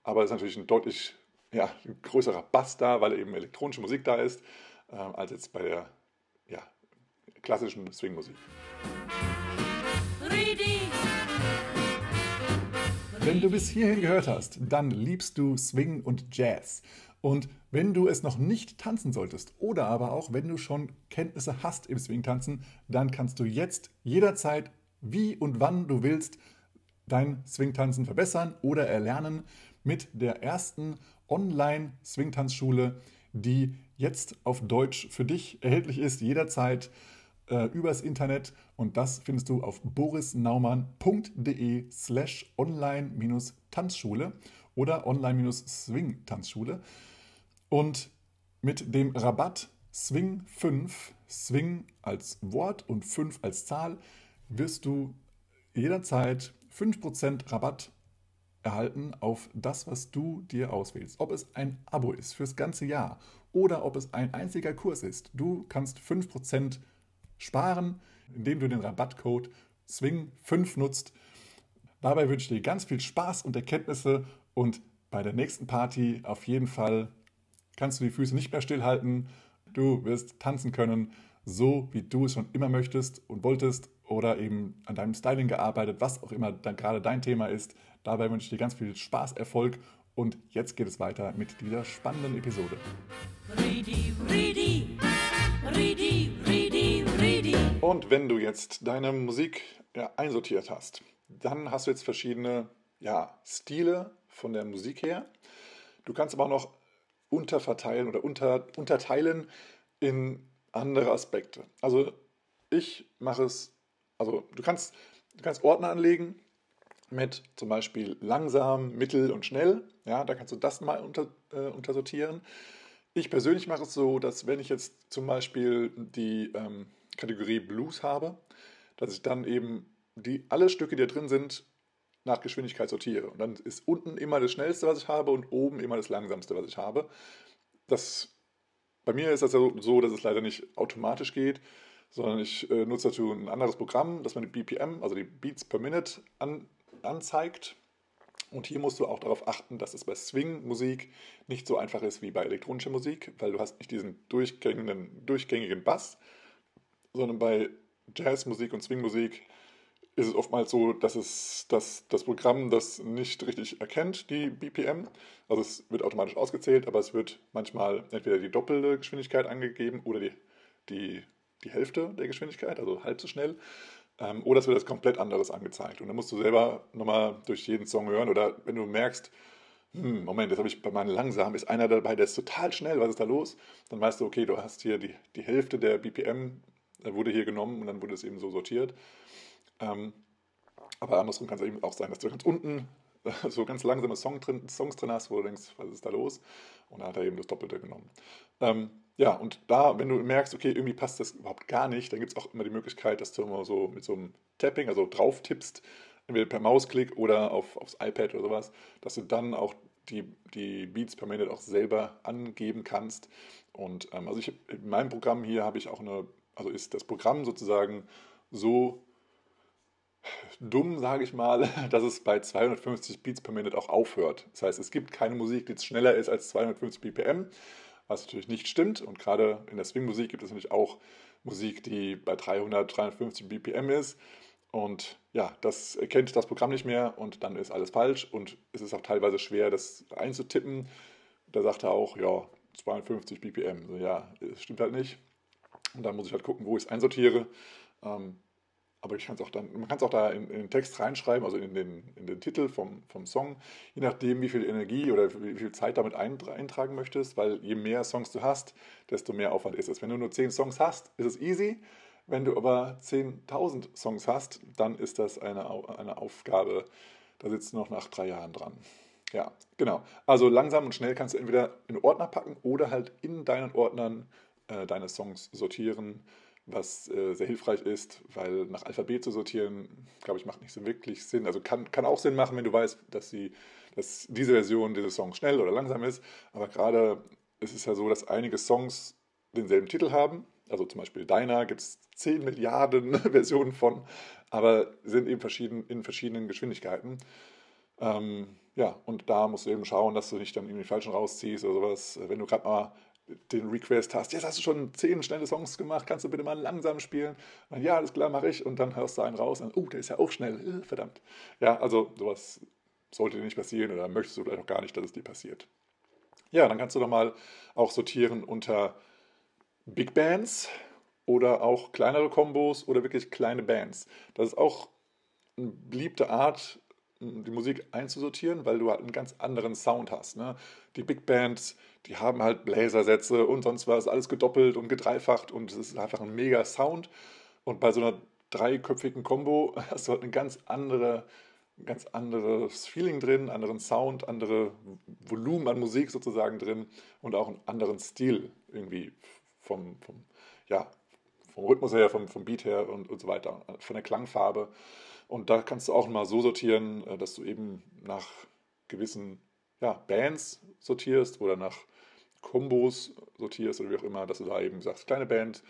aber es ist natürlich ein deutlich ja, ein größerer Bass da, weil eben elektronische Musik da ist, ähm, als jetzt bei der ja, klassischen Swing-Musik. Wenn du bis hierhin gehört hast, dann liebst du Swing und Jazz. Und wenn du es noch nicht tanzen solltest oder aber auch wenn du schon Kenntnisse hast im Swing-Tanzen, dann kannst du jetzt jederzeit, wie und wann du willst, dein Swing-Tanzen verbessern oder erlernen mit der ersten Online-Swing-Tanzschule, die jetzt auf Deutsch für dich erhältlich ist, jederzeit äh, übers Internet. Und das findest du auf borisnaumann.de slash online-tanzschule oder online-swing-tanzschule. Und mit dem Rabatt Swing 5, Swing als Wort und 5 als Zahl, wirst du jederzeit 5% Rabatt erhalten auf das, was du dir auswählst. Ob es ein Abo ist fürs ganze Jahr oder ob es ein einziger Kurs ist. Du kannst 5% sparen, indem du den Rabattcode SWING5 nutzt. Dabei wünsche ich dir ganz viel Spaß und Erkenntnisse und bei der nächsten Party auf jeden Fall kannst du die Füße nicht mehr stillhalten. Du wirst tanzen können, so wie du es schon immer möchtest und wolltest oder eben an deinem Styling gearbeitet, was auch immer dann gerade dein Thema ist. Dabei wünsche ich dir ganz viel Spaß, Erfolg und jetzt geht es weiter mit dieser spannenden Episode. Ready, ready, ready. Und wenn du jetzt deine Musik ja, einsortiert hast, dann hast du jetzt verschiedene ja, Stile von der Musik her. Du kannst aber auch noch unterverteilen oder unter, unterteilen in andere Aspekte. Also ich mache es, also du kannst, du kannst Ordner anlegen mit zum Beispiel langsam, mittel und schnell. Ja, da kannst du das mal unter, äh, untersortieren. Ich persönlich mache es so, dass wenn ich jetzt zum Beispiel die ähm, Kategorie Blues habe, dass ich dann eben die alle Stücke, die da drin sind, nach Geschwindigkeit sortiere. Und dann ist unten immer das schnellste, was ich habe, und oben immer das langsamste, was ich habe. Das, bei mir ist das ja so, dass es leider nicht automatisch geht, sondern ich äh, nutze dazu ein anderes Programm, das man die BPM, also die Beats per Minute, an, anzeigt. Und hier musst du auch darauf achten, dass es bei Swing-Musik nicht so einfach ist wie bei elektronischer Musik, weil du hast nicht diesen durchgängigen, durchgängigen Bass, sondern bei Jazzmusik und Swingmusik ist es oftmals so, dass es dass das Programm das nicht richtig erkennt, die BPM. Also es wird automatisch ausgezählt, aber es wird manchmal entweder die doppelte Geschwindigkeit angegeben oder die, die, die Hälfte der Geschwindigkeit, also halb so schnell. Ähm, oder es wird das komplett anderes angezeigt. Und dann musst du selber nochmal durch jeden Song hören. Oder wenn du merkst, hm, Moment, jetzt habe ich bei meinen langsam, ist einer dabei, der ist total schnell, was ist da los? Dann weißt du, okay, du hast hier die, die Hälfte der BPM, wurde hier genommen und dann wurde es eben so sortiert. Ähm, aber andersrum kann es eben auch sein, dass du ganz unten so ganz langsame Song drin, Songs drin hast, wo du denkst, was ist da los? Und dann hat er eben das Doppelte genommen. Ähm, ja, und da, wenn du merkst, okay, irgendwie passt das überhaupt gar nicht, dann gibt es auch immer die Möglichkeit, dass du immer so mit so einem Tapping, also drauf tippst, entweder per Mausklick oder auf, aufs iPad oder sowas, dass du dann auch die, die Beats per Minute auch selber angeben kannst. Und ähm, also ich, in meinem Programm hier habe ich auch eine, also ist das Programm sozusagen so dumm, sage ich mal, dass es bei 250 Beats per Minute auch aufhört. Das heißt, es gibt keine Musik, die schneller ist als 250 BPM, was natürlich nicht stimmt. Und gerade in der Swing-Musik gibt es natürlich auch Musik, die bei 300, 350 BPM ist. Und ja, das erkennt das Programm nicht mehr und dann ist alles falsch und es ist auch teilweise schwer, das einzutippen. Da sagt er auch, ja, 52 BPM. Also, ja, stimmt halt nicht. Und dann muss ich halt gucken, wo ich es einsortiere. Ähm, aber ich kann es auch dann, man kann es auch da in, in, den Text reinschreiben, also in den, in den Titel vom, vom Song, je nachdem, wie viel Energie oder wie viel Zeit damit eintragen möchtest, weil je mehr Songs du hast, desto mehr Aufwand ist es. Wenn du nur 10 Songs hast, ist es easy. Wenn du aber 10.000 Songs hast, dann ist das eine, eine Aufgabe, da sitzt du noch nach drei Jahren dran. Ja, genau. Also langsam und schnell kannst du entweder in Ordner packen oder halt in deinen Ordnern äh, deine Songs sortieren was äh, sehr hilfreich ist, weil nach Alphabet zu sortieren, glaube ich, macht nicht so wirklich Sinn. Also kann, kann auch Sinn machen, wenn du weißt, dass, sie, dass diese Version dieses Songs schnell oder langsam ist. Aber gerade ist es ja so, dass einige Songs denselben Titel haben. Also zum Beispiel Deiner gibt es 10 Milliarden Versionen von, aber sind eben verschieden, in verschiedenen Geschwindigkeiten. Ähm, ja, und da musst du eben schauen, dass du nicht dann irgendwie falschen rausziehst oder sowas. Wenn du gerade mal den Request hast, jetzt hast du schon zehn schnelle Songs gemacht, kannst du bitte mal langsam spielen? Und ja, alles klar, mache ich. Und dann hörst du einen raus und, oh, der ist ja auch schnell, äh, verdammt. Ja, also sowas sollte dir nicht passieren oder möchtest du vielleicht auch gar nicht, dass es dir passiert. Ja, dann kannst du doch mal auch sortieren unter Big Bands oder auch kleinere Kombos oder wirklich kleine Bands. Das ist auch eine beliebte Art, die Musik einzusortieren, weil du halt einen ganz anderen Sound hast. Ne? Die Big Bands, die haben halt Bläsersätze und sonst was, alles gedoppelt und gedreifacht und es ist einfach ein mega Sound. Und bei so einer dreiköpfigen Combo hast du halt eine ganz andere, ganz anderes Feeling drin, anderen Sound, andere Volumen an Musik sozusagen drin und auch einen anderen Stil irgendwie vom, vom, ja, vom Rhythmus her, vom, vom Beat her und, und so weiter, von der Klangfarbe. Und da kannst du auch mal so sortieren, äh, dass du eben nach gewissen ja, Bands sortierst oder nach Kombos sortierst oder wie auch immer, dass du da eben sagst, kleine Band,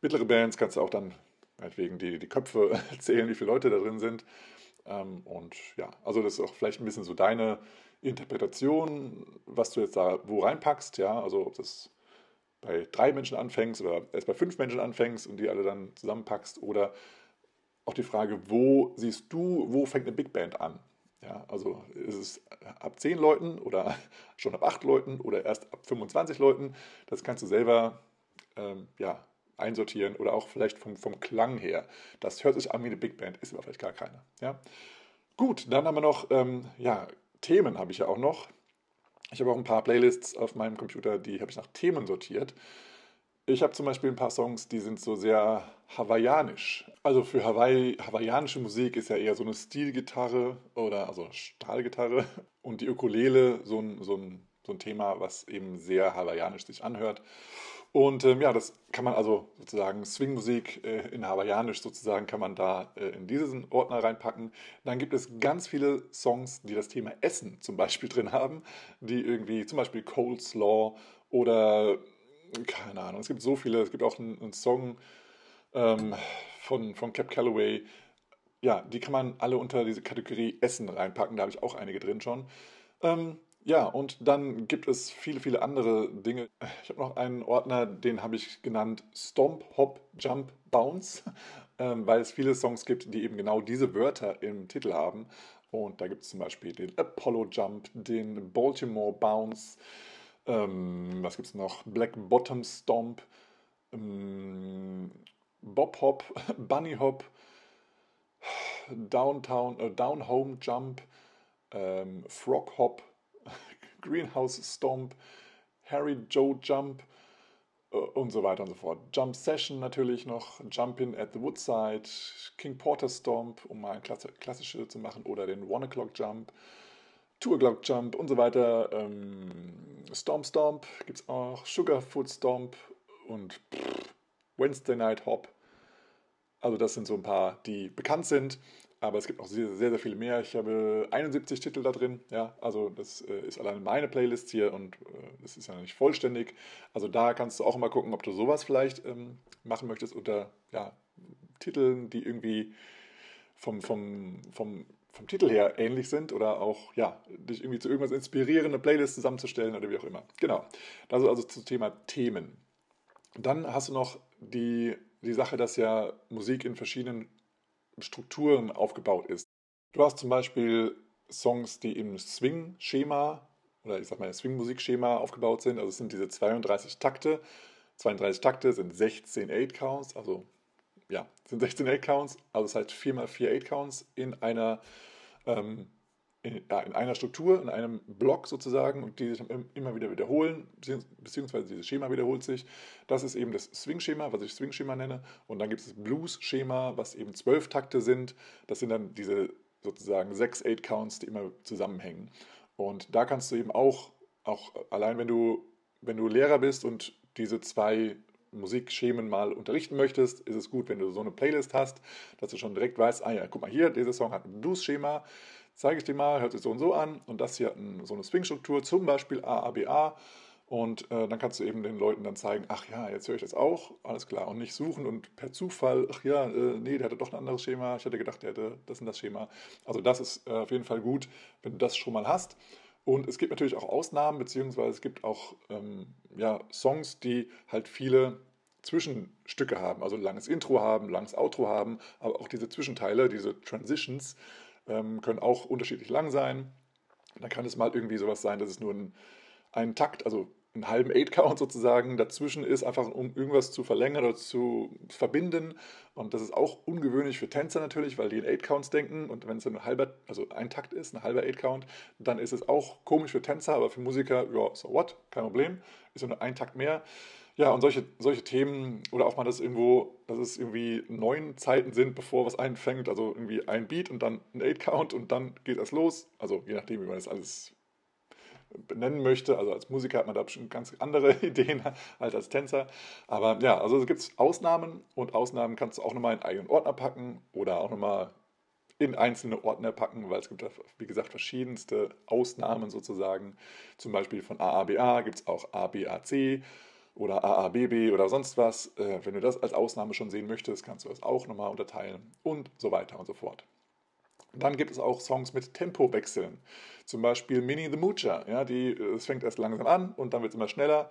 mittlere Bands, kannst du auch dann meinetwegen die, die Köpfe zählen, wie viele Leute da drin sind. Ähm, und ja, also das ist auch vielleicht ein bisschen so deine Interpretation, was du jetzt da wo reinpackst, ja, also ob das bei drei Menschen anfängst oder erst bei fünf Menschen anfängst und die alle dann zusammenpackst oder auch die Frage, wo siehst du, wo fängt eine Big Band an? Ja, also ist es ab 10 Leuten oder schon ab 8 Leuten oder erst ab 25 Leuten? Das kannst du selber ähm, ja, einsortieren oder auch vielleicht vom, vom Klang her. Das hört sich an wie eine Big Band, ist aber vielleicht gar keine. Ja? Gut, dann haben wir noch, ähm, ja, Themen habe ich ja auch noch. Ich habe auch ein paar Playlists auf meinem Computer, die habe ich nach Themen sortiert. Ich habe zum Beispiel ein paar Songs, die sind so sehr hawaiianisch. Also für Hawaii, hawaiianische Musik ist ja eher so eine Stilgitarre oder also Stahlgitarre und die Ukulele so ein, so ein, so ein Thema, was eben sehr hawaiianisch sich anhört. Und ähm, ja, das kann man also sozusagen Swingmusik äh, in hawaiianisch sozusagen kann man da äh, in diesen Ordner reinpacken. Dann gibt es ganz viele Songs, die das Thema Essen zum Beispiel drin haben, die irgendwie zum Beispiel Coleslaw oder keine Ahnung, es gibt so viele. Es gibt auch einen, einen Song ähm, von, von Cap Calloway. Ja, die kann man alle unter diese Kategorie Essen reinpacken. Da habe ich auch einige drin schon. Ähm, ja, und dann gibt es viele, viele andere Dinge. Ich habe noch einen Ordner, den habe ich genannt Stomp, Hop, Jump, Bounce, ähm, weil es viele Songs gibt, die eben genau diese Wörter im Titel haben. Und da gibt es zum Beispiel den Apollo Jump, den Baltimore Bounce, ähm, was gibt es noch? Black Bottom Stomp, ähm, Bob Hop, Bunny Hop, Downtown, äh, Down Home Jump, ähm, Frog Hop, Greenhouse Stomp, Harry Joe Jump äh, und so weiter und so fort. Jump Session natürlich noch, Jumpin' at the Woodside, King Porter Stomp, um mal ein klassische zu machen, oder den One O'Clock Jump. Two O'Clock Jump und so weiter. Ähm, Stomp Stomp gibt es auch. Sugarfoot Stomp und pff, Wednesday Night Hop. Also das sind so ein paar, die bekannt sind. Aber es gibt noch sehr, sehr, sehr viele mehr. Ich habe 71 Titel da drin. Ja, also das äh, ist alleine meine Playlist hier und äh, das ist ja nicht vollständig. Also da kannst du auch mal gucken, ob du sowas vielleicht ähm, machen möchtest unter ja, Titeln, die irgendwie vom, vom, vom vom Titel her ähnlich sind oder auch, ja, dich irgendwie zu irgendwas inspirieren, eine Playlist zusammenzustellen oder wie auch immer. Genau. Das ist also zum Thema Themen. Dann hast du noch die, die Sache, dass ja Musik in verschiedenen Strukturen aufgebaut ist. Du hast zum Beispiel Songs, die im Swing-Schema oder ich sag mal Swing-Musik-Schema aufgebaut sind. Also es sind diese 32 Takte. 32 Takte sind 16 8-Counts, also ja, sind 16 8-Counts, also das heißt 4 mal 4 8-Counts in einer, ähm, in, ja, in, einer Struktur, in einem Block sozusagen und die sich immer wieder wiederholen, beziehungsweise dieses Schema wiederholt sich. Das ist eben das Swing-Schema, was ich Swing-Schema nenne. Und dann gibt es das Blues-Schema, was eben 12 Takte sind. Das sind dann diese sozusagen 6 8-Counts, die immer zusammenhängen. Und da kannst du eben auch, auch allein wenn du, wenn du Lehrer bist und diese zwei Musikschemen mal unterrichten möchtest, ist es gut, wenn du so eine Playlist hast, dass du schon direkt weißt, ah ja, guck mal hier, dieser Song hat ein Blues-Schema, zeige ich dir mal, hört sich so und so an und das hier hat so eine Swing-Struktur, zum Beispiel AABA Und äh, dann kannst du eben den Leuten dann zeigen, ach ja, jetzt höre ich das auch, alles klar. Und nicht suchen und per Zufall, ach ja, äh, nee, der hatte doch ein anderes Schema, ich hätte gedacht, der hätte das und das Schema. Also das ist äh, auf jeden Fall gut, wenn du das schon mal hast. Und es gibt natürlich auch Ausnahmen, beziehungsweise es gibt auch ähm, ja, Songs, die halt viele Zwischenstücke haben, also langes Intro haben, langes Outro haben, aber auch diese Zwischenteile, diese Transitions ähm, können auch unterschiedlich lang sein. Da kann es mal irgendwie sowas sein, dass es nur ein, ein Takt, also einen halben Eight-Count sozusagen dazwischen ist, einfach um irgendwas zu verlängern oder zu verbinden. Und das ist auch ungewöhnlich für Tänzer natürlich, weil die in Eight-Counts denken. Und wenn es ein halber, also ein Takt ist, ein halber Eight-Count, dann ist es auch komisch für Tänzer, aber für Musiker, ja, so what, kein Problem. Ist nur ein Takt mehr. Ja, und solche, solche Themen, oder auch mal, dass irgendwo, dass es irgendwie neun Zeiten sind, bevor was einfängt, also irgendwie ein Beat und dann ein Eight-Count und dann geht das los. Also je nachdem, wie man das alles benennen möchte. Also als Musiker hat man da bestimmt ganz andere Ideen als als Tänzer. Aber ja, also es gibt Ausnahmen und Ausnahmen kannst du auch nochmal in eigenen Ordner packen oder auch nochmal in einzelne Ordner packen, weil es gibt, wie gesagt, verschiedenste Ausnahmen sozusagen. Zum Beispiel von AABA gibt es auch ABAC oder AABB oder sonst was. Äh, wenn du das als Ausnahme schon sehen möchtest, kannst du das auch nochmal unterteilen und so weiter und so fort. Dann gibt es auch Songs mit Tempowechseln. Zum Beispiel Minnie the Moocher. Ja, die, es fängt erst langsam an und dann wird es immer schneller.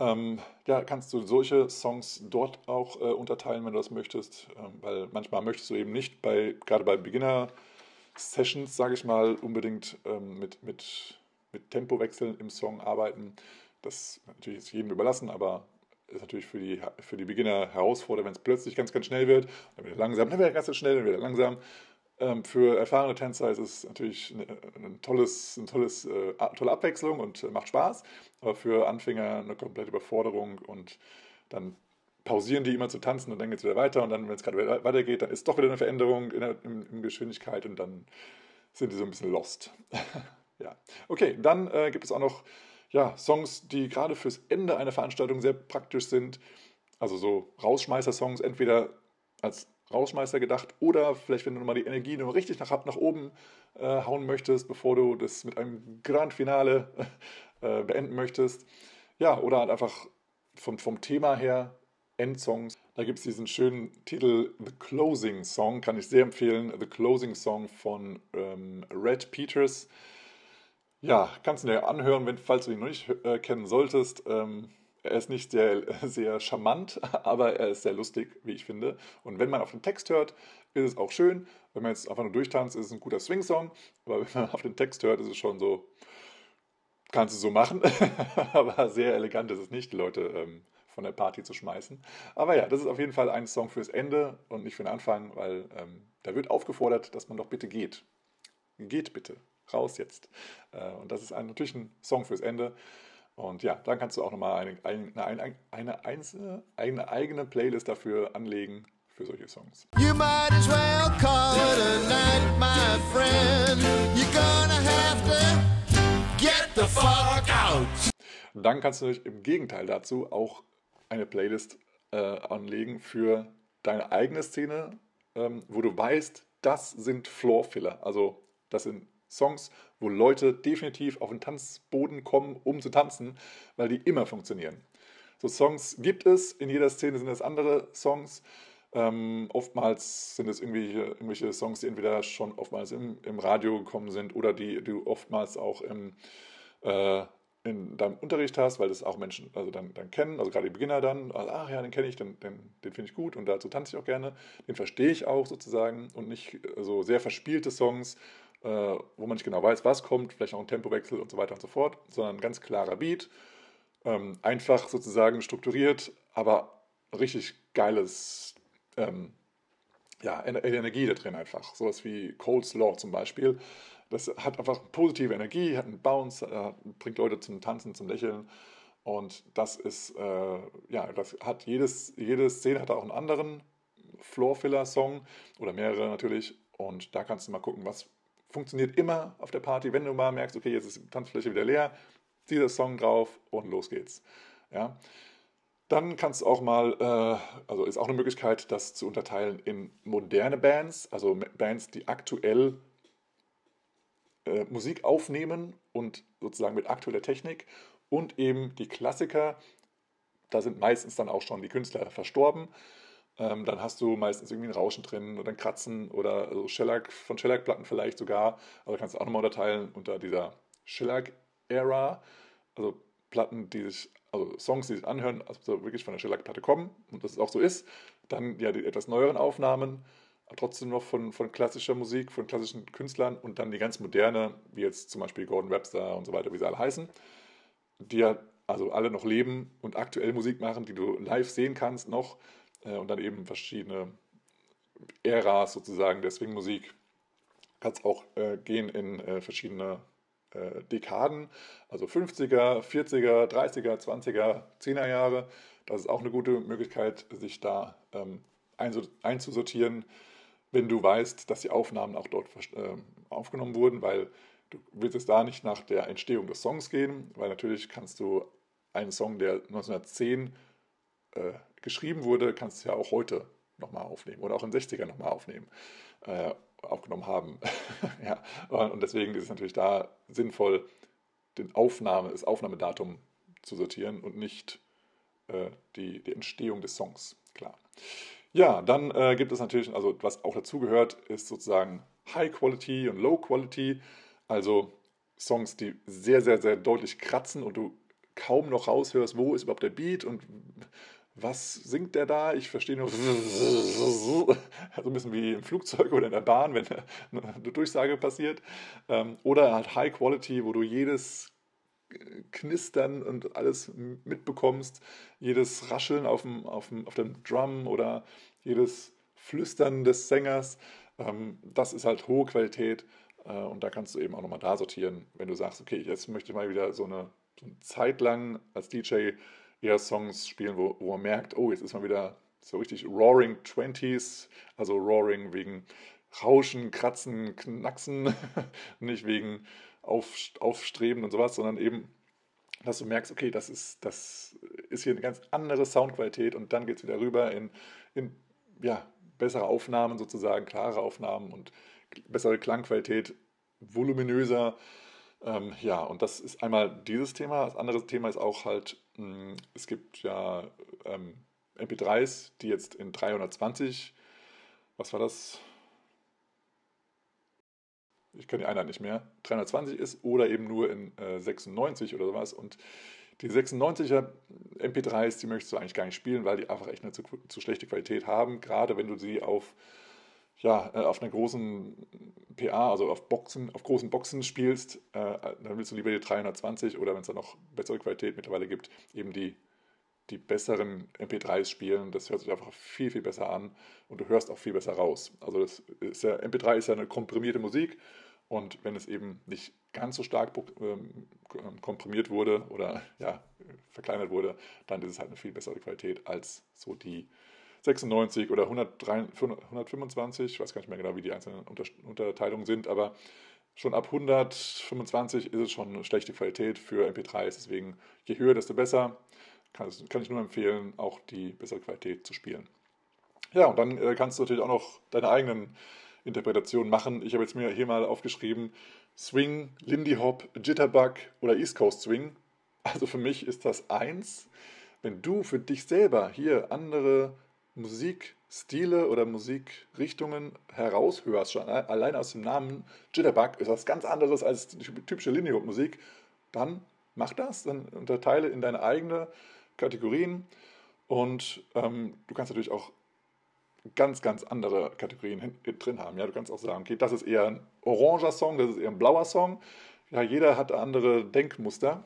Ähm, ja, kannst du solche Songs dort auch äh, unterteilen, wenn du das möchtest, ähm, weil manchmal möchtest du eben nicht bei, gerade bei Beginner-Sessions, sage ich mal, unbedingt ähm, mit, mit, mit Tempowechseln im Song arbeiten. Das natürlich ist jedem überlassen, aber ist natürlich für die, für die Beginner herausfordernd, wenn es plötzlich ganz, ganz schnell wird, dann wieder langsam, dann wieder ganz, ganz schnell, dann wieder langsam. Ähm, für erfahrene Tänzer ist es natürlich ein tolles, eine tolles, äh, tolle Abwechslung und äh, macht Spaß, aber für Anfänger eine komplette Überforderung und dann pausieren die immer zu tanzen und dann geht es wieder weiter und dann, wenn es gerade weitergeht, dann ist doch wieder eine Veränderung in der in, in Geschwindigkeit und dann sind die so ein bisschen lost. ja, okay, dann äh, gibt es auch noch ja, Songs, die gerade fürs Ende einer Veranstaltung sehr praktisch sind. Also so Rausschmeißer-Songs, entweder als Rausschmeißer gedacht oder vielleicht, wenn du nochmal die Energie noch richtig nach, nach oben äh, hauen möchtest, bevor du das mit einem Grand Finale äh, beenden möchtest. Ja, oder halt einfach vom, vom Thema her Endsongs. Da gibt es diesen schönen Titel The Closing Song, kann ich sehr empfehlen. The Closing Song von ähm, Red Peters. Ja, kannst du dir anhören, wenn, falls du ihn noch nicht äh, kennen solltest. Ähm, er ist nicht sehr, sehr charmant, aber er ist sehr lustig, wie ich finde. Und wenn man auf den Text hört, ist es auch schön. Wenn man jetzt einfach nur durchtanzt, ist es ein guter Swing-Song. Aber wenn man auf den Text hört, ist es schon so, kannst du so machen. aber sehr elegant ist es nicht, die Leute ähm, von der Party zu schmeißen. Aber ja, das ist auf jeden Fall ein Song fürs Ende und nicht für den Anfang, weil ähm, da wird aufgefordert, dass man doch bitte geht. Geht bitte. Raus jetzt. Äh, und das ist ein, natürlich ein Song fürs Ende. Und ja, dann kannst du auch nochmal eine, eine, eine, eine, einzelne, eine eigene Playlist dafür anlegen für solche Songs. You might as well call it a night, my friend. You're gonna have to get the fuck out. Dann kannst du natürlich im Gegenteil dazu auch eine Playlist äh, anlegen für deine eigene Szene, ähm, wo du weißt, das sind Floor-Filler. Also das sind Songs, wo Leute definitiv auf den Tanzboden kommen, um zu tanzen, weil die immer funktionieren. So Songs gibt es, in jeder Szene sind es andere Songs. Ähm, oftmals sind es irgendwelche, irgendwelche Songs, die entweder schon oftmals im, im Radio gekommen sind oder die du oftmals auch im, äh, in deinem Unterricht hast, weil das auch Menschen also dann, dann kennen, also gerade die Beginner dann, also, ach ja, den kenne ich, den, den, den finde ich gut und dazu tanze ich auch gerne, den verstehe ich auch sozusagen und nicht so sehr verspielte Songs, wo man nicht genau weiß, was kommt, vielleicht auch ein Tempowechsel und so weiter und so fort, sondern ein ganz klarer Beat, ähm, einfach sozusagen strukturiert, aber richtig geiles, ähm, ja, Energie da drin einfach. Sowas wie Cold Slaw zum Beispiel. Das hat einfach positive Energie, hat einen Bounce, äh, bringt Leute zum Tanzen, zum Lächeln. Und das ist, äh, ja, das hat jedes, jede Szene hat auch einen anderen Floor-Filler-Song oder mehrere natürlich. Und da kannst du mal gucken, was funktioniert immer auf der Party, wenn du mal merkst, okay, jetzt ist die Tanzfläche wieder leer, zieh das Song drauf und los geht's. Ja. Dann kannst du auch mal, äh, also ist auch eine Möglichkeit, das zu unterteilen in moderne Bands, also Bands, die aktuell äh, Musik aufnehmen und sozusagen mit aktueller Technik und eben die Klassiker. Da sind meistens dann auch schon die Künstler verstorben. Ähm, dann hast du meistens irgendwie ein Rauschen drin oder ein Kratzen oder also Shellac, von Shellac-Platten vielleicht sogar. Also kannst du auch nochmal unterteilen unter dieser Shellac-Ära. Also Platten, die sich, also Songs, die sich anhören, also wirklich von der Shellac-Platte kommen und das auch so ist. Dann ja die etwas neueren Aufnahmen, trotzdem noch von, von klassischer Musik, von klassischen Künstlern und dann die ganz moderne, wie jetzt zum Beispiel Gordon Webster und so weiter, wie sie alle heißen, die ja also alle noch leben und aktuell Musik machen, die du live sehen kannst noch und dann eben verschiedene Äras sozusagen der Swing-Musik. Kann es auch äh, gehen in äh, verschiedene äh, Dekaden, also 50er, 40er, 30er, 20er, 10er Jahre. Das ist auch eine gute Möglichkeit, sich da ähm, einzusortieren, wenn du weißt, dass die Aufnahmen auch dort äh, aufgenommen wurden, weil du willst es da nicht nach der Entstehung des Songs gehen, weil natürlich kannst du einen Song, der 1910 äh, geschrieben wurde, kannst du ja auch heute nochmal aufnehmen oder auch in den 60ern nochmal aufnehmen, äh, aufgenommen haben. ja. Und deswegen ist es natürlich da sinnvoll, den Aufnahme, das Aufnahmedatum zu sortieren und nicht äh, die, die Entstehung des Songs. Klar. Ja, dann äh, gibt es natürlich, also was auch dazugehört, ist sozusagen High Quality und Low Quality, also Songs, die sehr, sehr, sehr deutlich kratzen und du kaum noch raushörst, wo ist überhaupt der Beat und was singt der da? Ich verstehe nur so ein bisschen wie im Flugzeug oder in der Bahn, wenn eine Durchsage passiert. Ähm, oder halt High Quality, wo du jedes Knistern und alles mitbekommst, jedes Rascheln auf dem, auf dem, auf dem Drum oder jedes Flüstern des Sängers. Ähm, das ist halt hohe Qualität äh, und da kannst du eben auch nochmal da sortieren, wenn du sagst, okay, jetzt möchte ich mal wieder so eine, so eine Zeit lang als DJ eher Songs spielen, wo, wo man merkt, oh, jetzt ist mal wieder so richtig Roaring Twenties, also Roaring wegen Rauschen, Kratzen, Knacksen, nicht wegen auf, Aufstreben und sowas, sondern eben, dass du merkst, okay, das ist, das ist hier eine ganz andere Soundqualität und dann geht es wieder rüber in, in ja, bessere Aufnahmen sozusagen, klare Aufnahmen und bessere Klangqualität, voluminöser. Ähm, ja, und das ist einmal dieses Thema. Das andere Thema ist auch halt, es gibt ja ähm, MP3s, die jetzt in 320, was war das? ich kann die Einheit nicht mehr, 320 ist oder eben nur in äh, 96 oder sowas. Und die 96er MP3s, die möchtest du eigentlich gar nicht spielen, weil die einfach echt eine zu, zu schlechte Qualität haben, gerade wenn du sie auf, ja, äh, auf einer großen PA, also auf Boxen, auf großen Boxen spielst, äh, dann willst du lieber die 320 oder wenn es da noch bessere Qualität mittlerweile gibt, eben die die besseren MP3s spielen. Das hört sich einfach viel, viel besser an und du hörst auch viel besser raus. Also das ist ja, MP3 ist ja eine komprimierte Musik und wenn es eben nicht ganz so stark ähm, komprimiert wurde oder ja, verkleinert wurde, dann ist es halt eine viel bessere Qualität als so die 96 oder 125, ich weiß gar nicht mehr genau, wie die einzelnen Unterteilungen sind, aber schon ab 125 ist es schon eine schlechte Qualität für MP3s, deswegen je höher, desto besser kann, kann ich nur empfehlen, auch die bessere Qualität zu spielen. Ja, und dann äh, kannst du natürlich auch noch deine eigenen Interpretationen machen. Ich habe jetzt mir hier mal aufgeschrieben, Swing, Lindy Hop, Jitterbug oder East Coast Swing. Also für mich ist das eins. Wenn du für dich selber hier andere Musikstile oder Musikrichtungen heraushörst, schon allein aus dem Namen Jitterbug ist das ganz anderes als typische Lindy Hop Musik, dann mach das, dann unterteile in deine eigene Kategorien und ähm, du kannst natürlich auch ganz, ganz andere Kategorien drin haben. Ja, du kannst auch sagen, okay, das ist eher ein oranger Song, das ist eher ein blauer Song. Ja, jeder hat andere Denkmuster.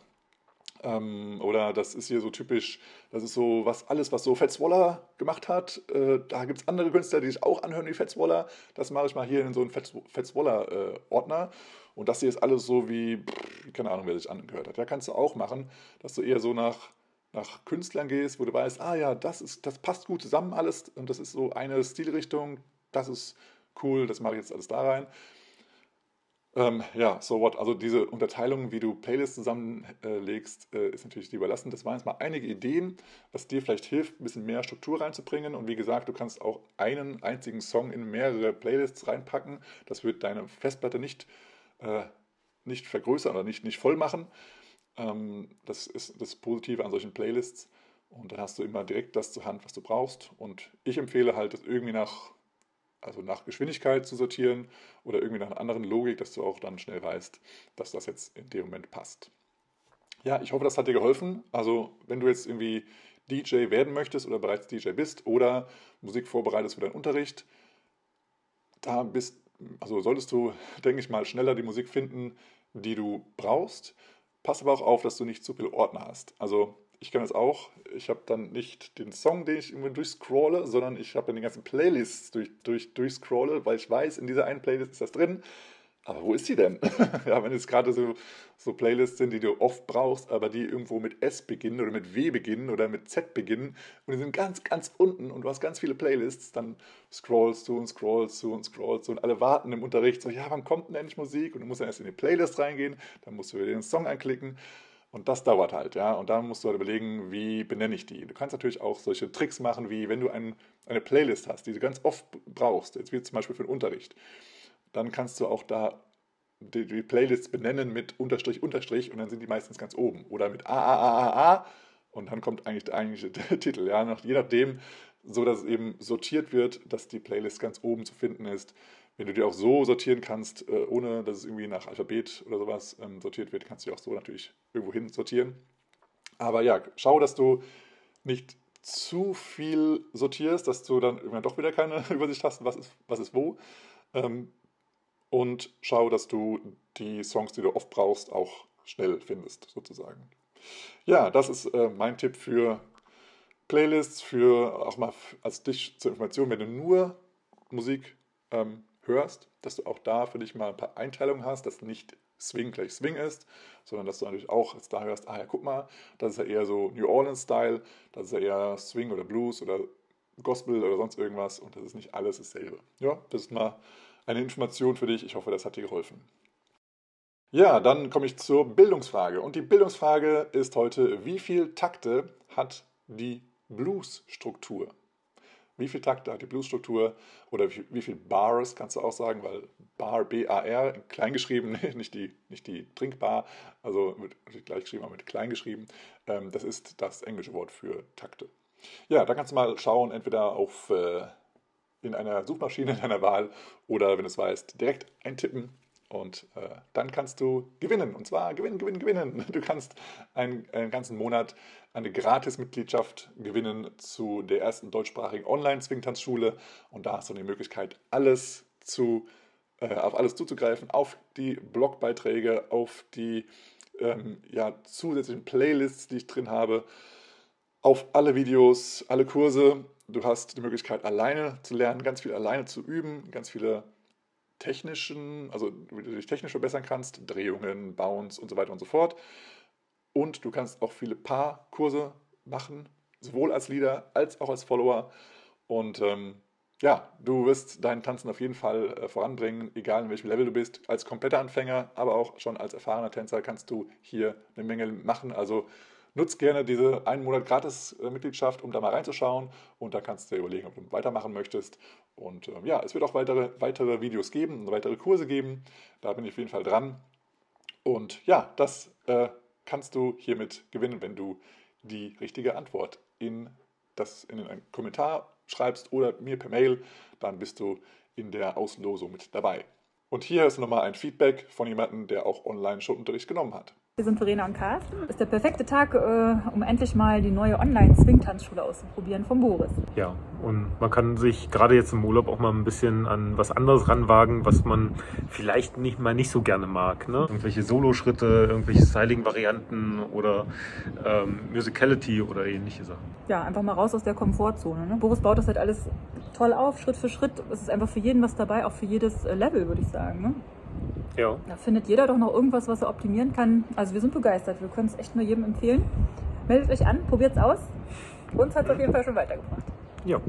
Ähm, oder das ist hier so typisch, das ist so was alles, was so Fats Waller gemacht hat. Äh, da gibt es andere Künstler, die sich auch anhören wie Fats Waller. Das mache ich mal hier in so einen Fats, Fats Waller äh, Ordner. Und das hier ist alles so wie, keine Ahnung, wer sich angehört hat. Ja, kannst du auch machen, dass du eher so nach nach Künstlern gehst, wo du weißt, ah ja, das, ist, das passt gut zusammen alles und das ist so eine Stilrichtung, das ist cool, das mache ich jetzt alles da rein. Ähm, ja, so what, also diese Unterteilung, wie du Playlists zusammenlegst, äh, ist natürlich dir überlassen. Das waren jetzt mal einige Ideen, was dir vielleicht hilft, ein bisschen mehr Struktur reinzubringen. Und wie gesagt, du kannst auch einen einzigen Song in mehrere Playlists reinpacken. Das wird deine Festplatte nicht, äh, nicht vergrößern oder nicht, nicht voll machen. Ähm, das ist das Positive an solchen Playlists. Und dann hast du immer direkt das zur Hand, was du brauchst. Und ich empfehle halt, das irgendwie nach, also nach Geschwindigkeit zu sortieren oder irgendwie nach einer anderen Logik, dass du auch dann schnell weißt, dass das jetzt in dem Moment passt. Ja, ich hoffe, das hat dir geholfen. Also, wenn du jetzt irgendwie DJ werden möchtest oder bereits DJ bist oder Musik vorbereitest für deinen Unterricht, da bist, also solltest du, denke ich mal, schneller die Musik finden, die du brauchst. Pass aber auch auf, dass du nicht zu viele Ordner hast. Also ich kann es auch, ich habe dann nicht den Song, den ich irgendwie durchscrolle, sondern ich habe dann die ganzen Playlists durch, durch, durchscrolle, weil ich weiß, in dieser einen Playlist ist das drin. Aber wo ist sie denn? ja, wenn es gerade so, so Playlists sind, die du oft brauchst, aber die irgendwo mit S beginnen oder mit W beginnen oder mit Z beginnen und die sind ganz, ganz unten und du hast ganz viele Playlists, dann scrollst du und scrollst du und scrollst du und alle warten im Unterricht so, ja, wann kommt denn endlich Musik? Und du musst dann erst in die Playlist reingehen, dann musst du wieder den Song anklicken und das dauert halt, ja. Und da musst du halt überlegen, wie benenne ich die. Du kannst natürlich auch solche Tricks machen, wie wenn du ein, eine Playlist hast, die du ganz oft brauchst, jetzt wie zum Beispiel für den Unterricht, dann kannst du auch da die, die Playlists benennen mit Unterstrich, Unterstrich und dann sind die meistens ganz oben. Oder mit A, A, A, A, A und dann kommt eigentlich der eigentliche Titel, ja. Je nachdem, so dass es eben sortiert wird, dass die Playlist ganz oben zu finden ist. Wenn du die auch so sortieren kannst, äh, ohne dass es irgendwie nach Alphabet oder sowas ähm, sortiert wird, kannst du die auch so natürlich irgendwo hin sortieren. Aber ja, schau, dass du nicht zu viel sortierst, dass du dann irgendwann doch wieder keine Übersicht hast, was ist, was ist wo. Ähm, und schau, dass du die Songs, die du oft brauchst, auch schnell findest, sozusagen. Ja, das ist äh, mein Tipp für Playlists, für auch mal als dich zur Information, wenn du nur Musik ähm, hörst, dass du auch da für dich mal ein paar Einteilungen hast, dass nicht Swing gleich Swing ist, sondern dass du natürlich auch jetzt da hörst, ah ja, guck mal, das ist ja eher so New Orleans-Style, das ist ja eher Swing oder Blues oder Gospel oder sonst irgendwas und das ist nicht alles dasselbe. Ja, das ist mal eine Information für dich. Ich hoffe, das hat dir geholfen. Ja, dann komme ich zur Bildungsfrage. Und die Bildungsfrage ist heute, wie viele Takte hat die Blues-Struktur? Wie viele Takte hat die Bluesstruktur oder wie, wie viele Bars kannst du auch sagen, weil Bar, B-A-R, klein geschrieben, nicht die, nicht die Trinkbar, also mit, gleich geschrieben, aber mit klein geschrieben. Ähm, das ist das englische Wort für Takte. Ja, da kannst du mal schauen, entweder auf, äh, in einer Suchmaschine deiner Wahl oder, wenn du es weißt, direkt eintippen und äh, dann kannst du gewinnen. Und zwar gewinnen, gewinnen, gewinnen. Du kannst einen, einen ganzen Monat eine Gratis-Mitgliedschaft gewinnen zu der ersten deutschsprachigen Online-Zwingtanzschule. Und da hast du die Möglichkeit, alles zu, äh, auf alles zuzugreifen, auf die Blogbeiträge, auf die ähm, ja, zusätzlichen Playlists, die ich drin habe, auf alle Videos, alle Kurse. Du hast die Möglichkeit, alleine zu lernen, ganz viel alleine zu üben, ganz viele technischen, also wie du dich technisch verbessern kannst, Drehungen, Bounce und so weiter und so fort. Und du kannst auch viele Paarkurse machen, sowohl als Leader als auch als Follower. Und ähm, ja, du wirst deinen Tanzen auf jeden Fall äh, voranbringen, egal in welchem Level du bist. Als kompletter Anfänger, aber auch schon als erfahrener Tänzer kannst du hier eine Menge machen. Also Nutz gerne diese einen Monat Gratis-Mitgliedschaft, um da mal reinzuschauen und da kannst du dir überlegen, ob du weitermachen möchtest. Und äh, ja, es wird auch weitere, weitere Videos geben, weitere Kurse geben. Da bin ich auf jeden Fall dran. Und ja, das äh, kannst du hiermit gewinnen, wenn du die richtige Antwort in, das, in einen Kommentar schreibst oder mir per Mail. Dann bist du in der Auslosung mit dabei. Und hier ist nochmal ein Feedback von jemandem, der auch online schon Unterricht genommen hat.
Wir sind Verena und Carsten. Ist der perfekte Tag, äh, um endlich mal die neue Online-Swing-Tanzschule auszuprobieren von Boris.
Ja, und man kann sich gerade jetzt im Urlaub auch mal ein bisschen an was anderes ranwagen, was man vielleicht nicht mal nicht so gerne mag. Ne? Irgendwelche Soloschritte, irgendwelche Styling-Varianten oder ähm, Musicality oder ähnliche Sachen.
Ja, einfach mal raus aus der Komfortzone. Ne? Boris baut das halt alles toll auf, Schritt für Schritt. Es ist einfach für jeden was dabei, auch für jedes äh, Level, würde ich sagen. Ne?
Ja.
Da findet jeder doch noch irgendwas, was er optimieren kann. Also wir sind begeistert. Wir können es echt nur jedem empfehlen. Meldet euch an, probiert es aus. Uns hat es auf jeden Fall schon weitergebracht.
Ja.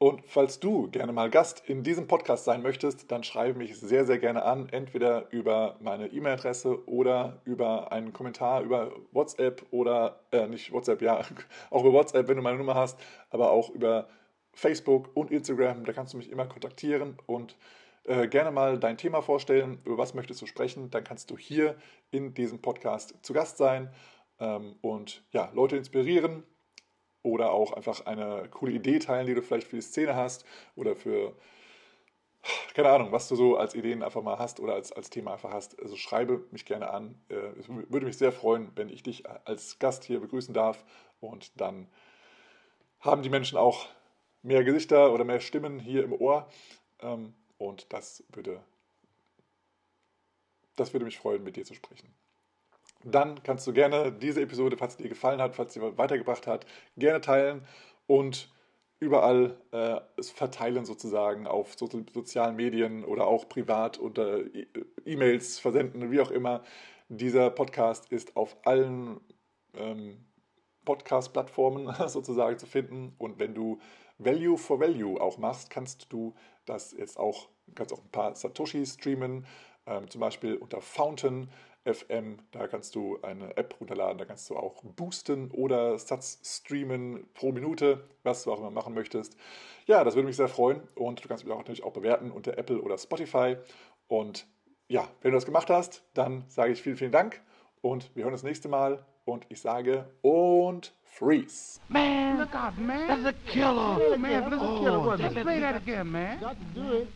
Und falls du gerne mal Gast in diesem Podcast sein möchtest, dann schreibe mich sehr, sehr gerne an, entweder über meine E-Mail-Adresse oder über einen Kommentar über WhatsApp oder, äh, nicht WhatsApp, ja, auch über WhatsApp, wenn du meine Nummer hast, aber auch über Facebook und Instagram. Da kannst du mich immer kontaktieren und äh, gerne mal dein Thema vorstellen, über was möchtest du sprechen, dann kannst du hier in diesem Podcast zu Gast sein ähm, und ja, Leute inspirieren oder auch einfach eine coole Idee teilen, die du vielleicht für die Szene hast oder für, keine Ahnung, was du so als Ideen einfach mal hast oder als, als Thema einfach hast. Also schreibe mich gerne an. Äh, es würde mich sehr freuen, wenn ich dich als Gast hier begrüßen darf und dann haben die Menschen auch mehr Gesichter oder mehr Stimmen hier im Ohr. Ähm, und das würde, das würde mich freuen, mit dir zu sprechen. Dann kannst du gerne diese Episode, falls sie dir gefallen hat, falls sie dir weitergebracht hat, gerne teilen und überall äh, verteilen sozusagen auf so, sozialen Medien oder auch privat unter e-, E-Mails versenden, wie auch immer. Dieser Podcast ist auf allen ähm, Podcast-Plattformen sozusagen zu finden. Und wenn du Value for Value auch machst, kannst du das jetzt auch, kannst auch ein paar Satoshi streamen, ähm, zum Beispiel unter Fountain FM. Da kannst du eine App runterladen, da kannst du auch boosten oder Sats streamen pro Minute, was du auch immer machen möchtest. Ja, das würde mich sehr freuen und du kannst mich auch natürlich auch bewerten unter Apple oder Spotify. Und ja, wenn du das gemacht hast, dann sage ich vielen, vielen Dank und wir hören uns das nächste Mal und ich sage und freeze.
Man, look out, man. That's a killer. Oh, man, that's a killer. Oh, let's play that again, man. Got to do it.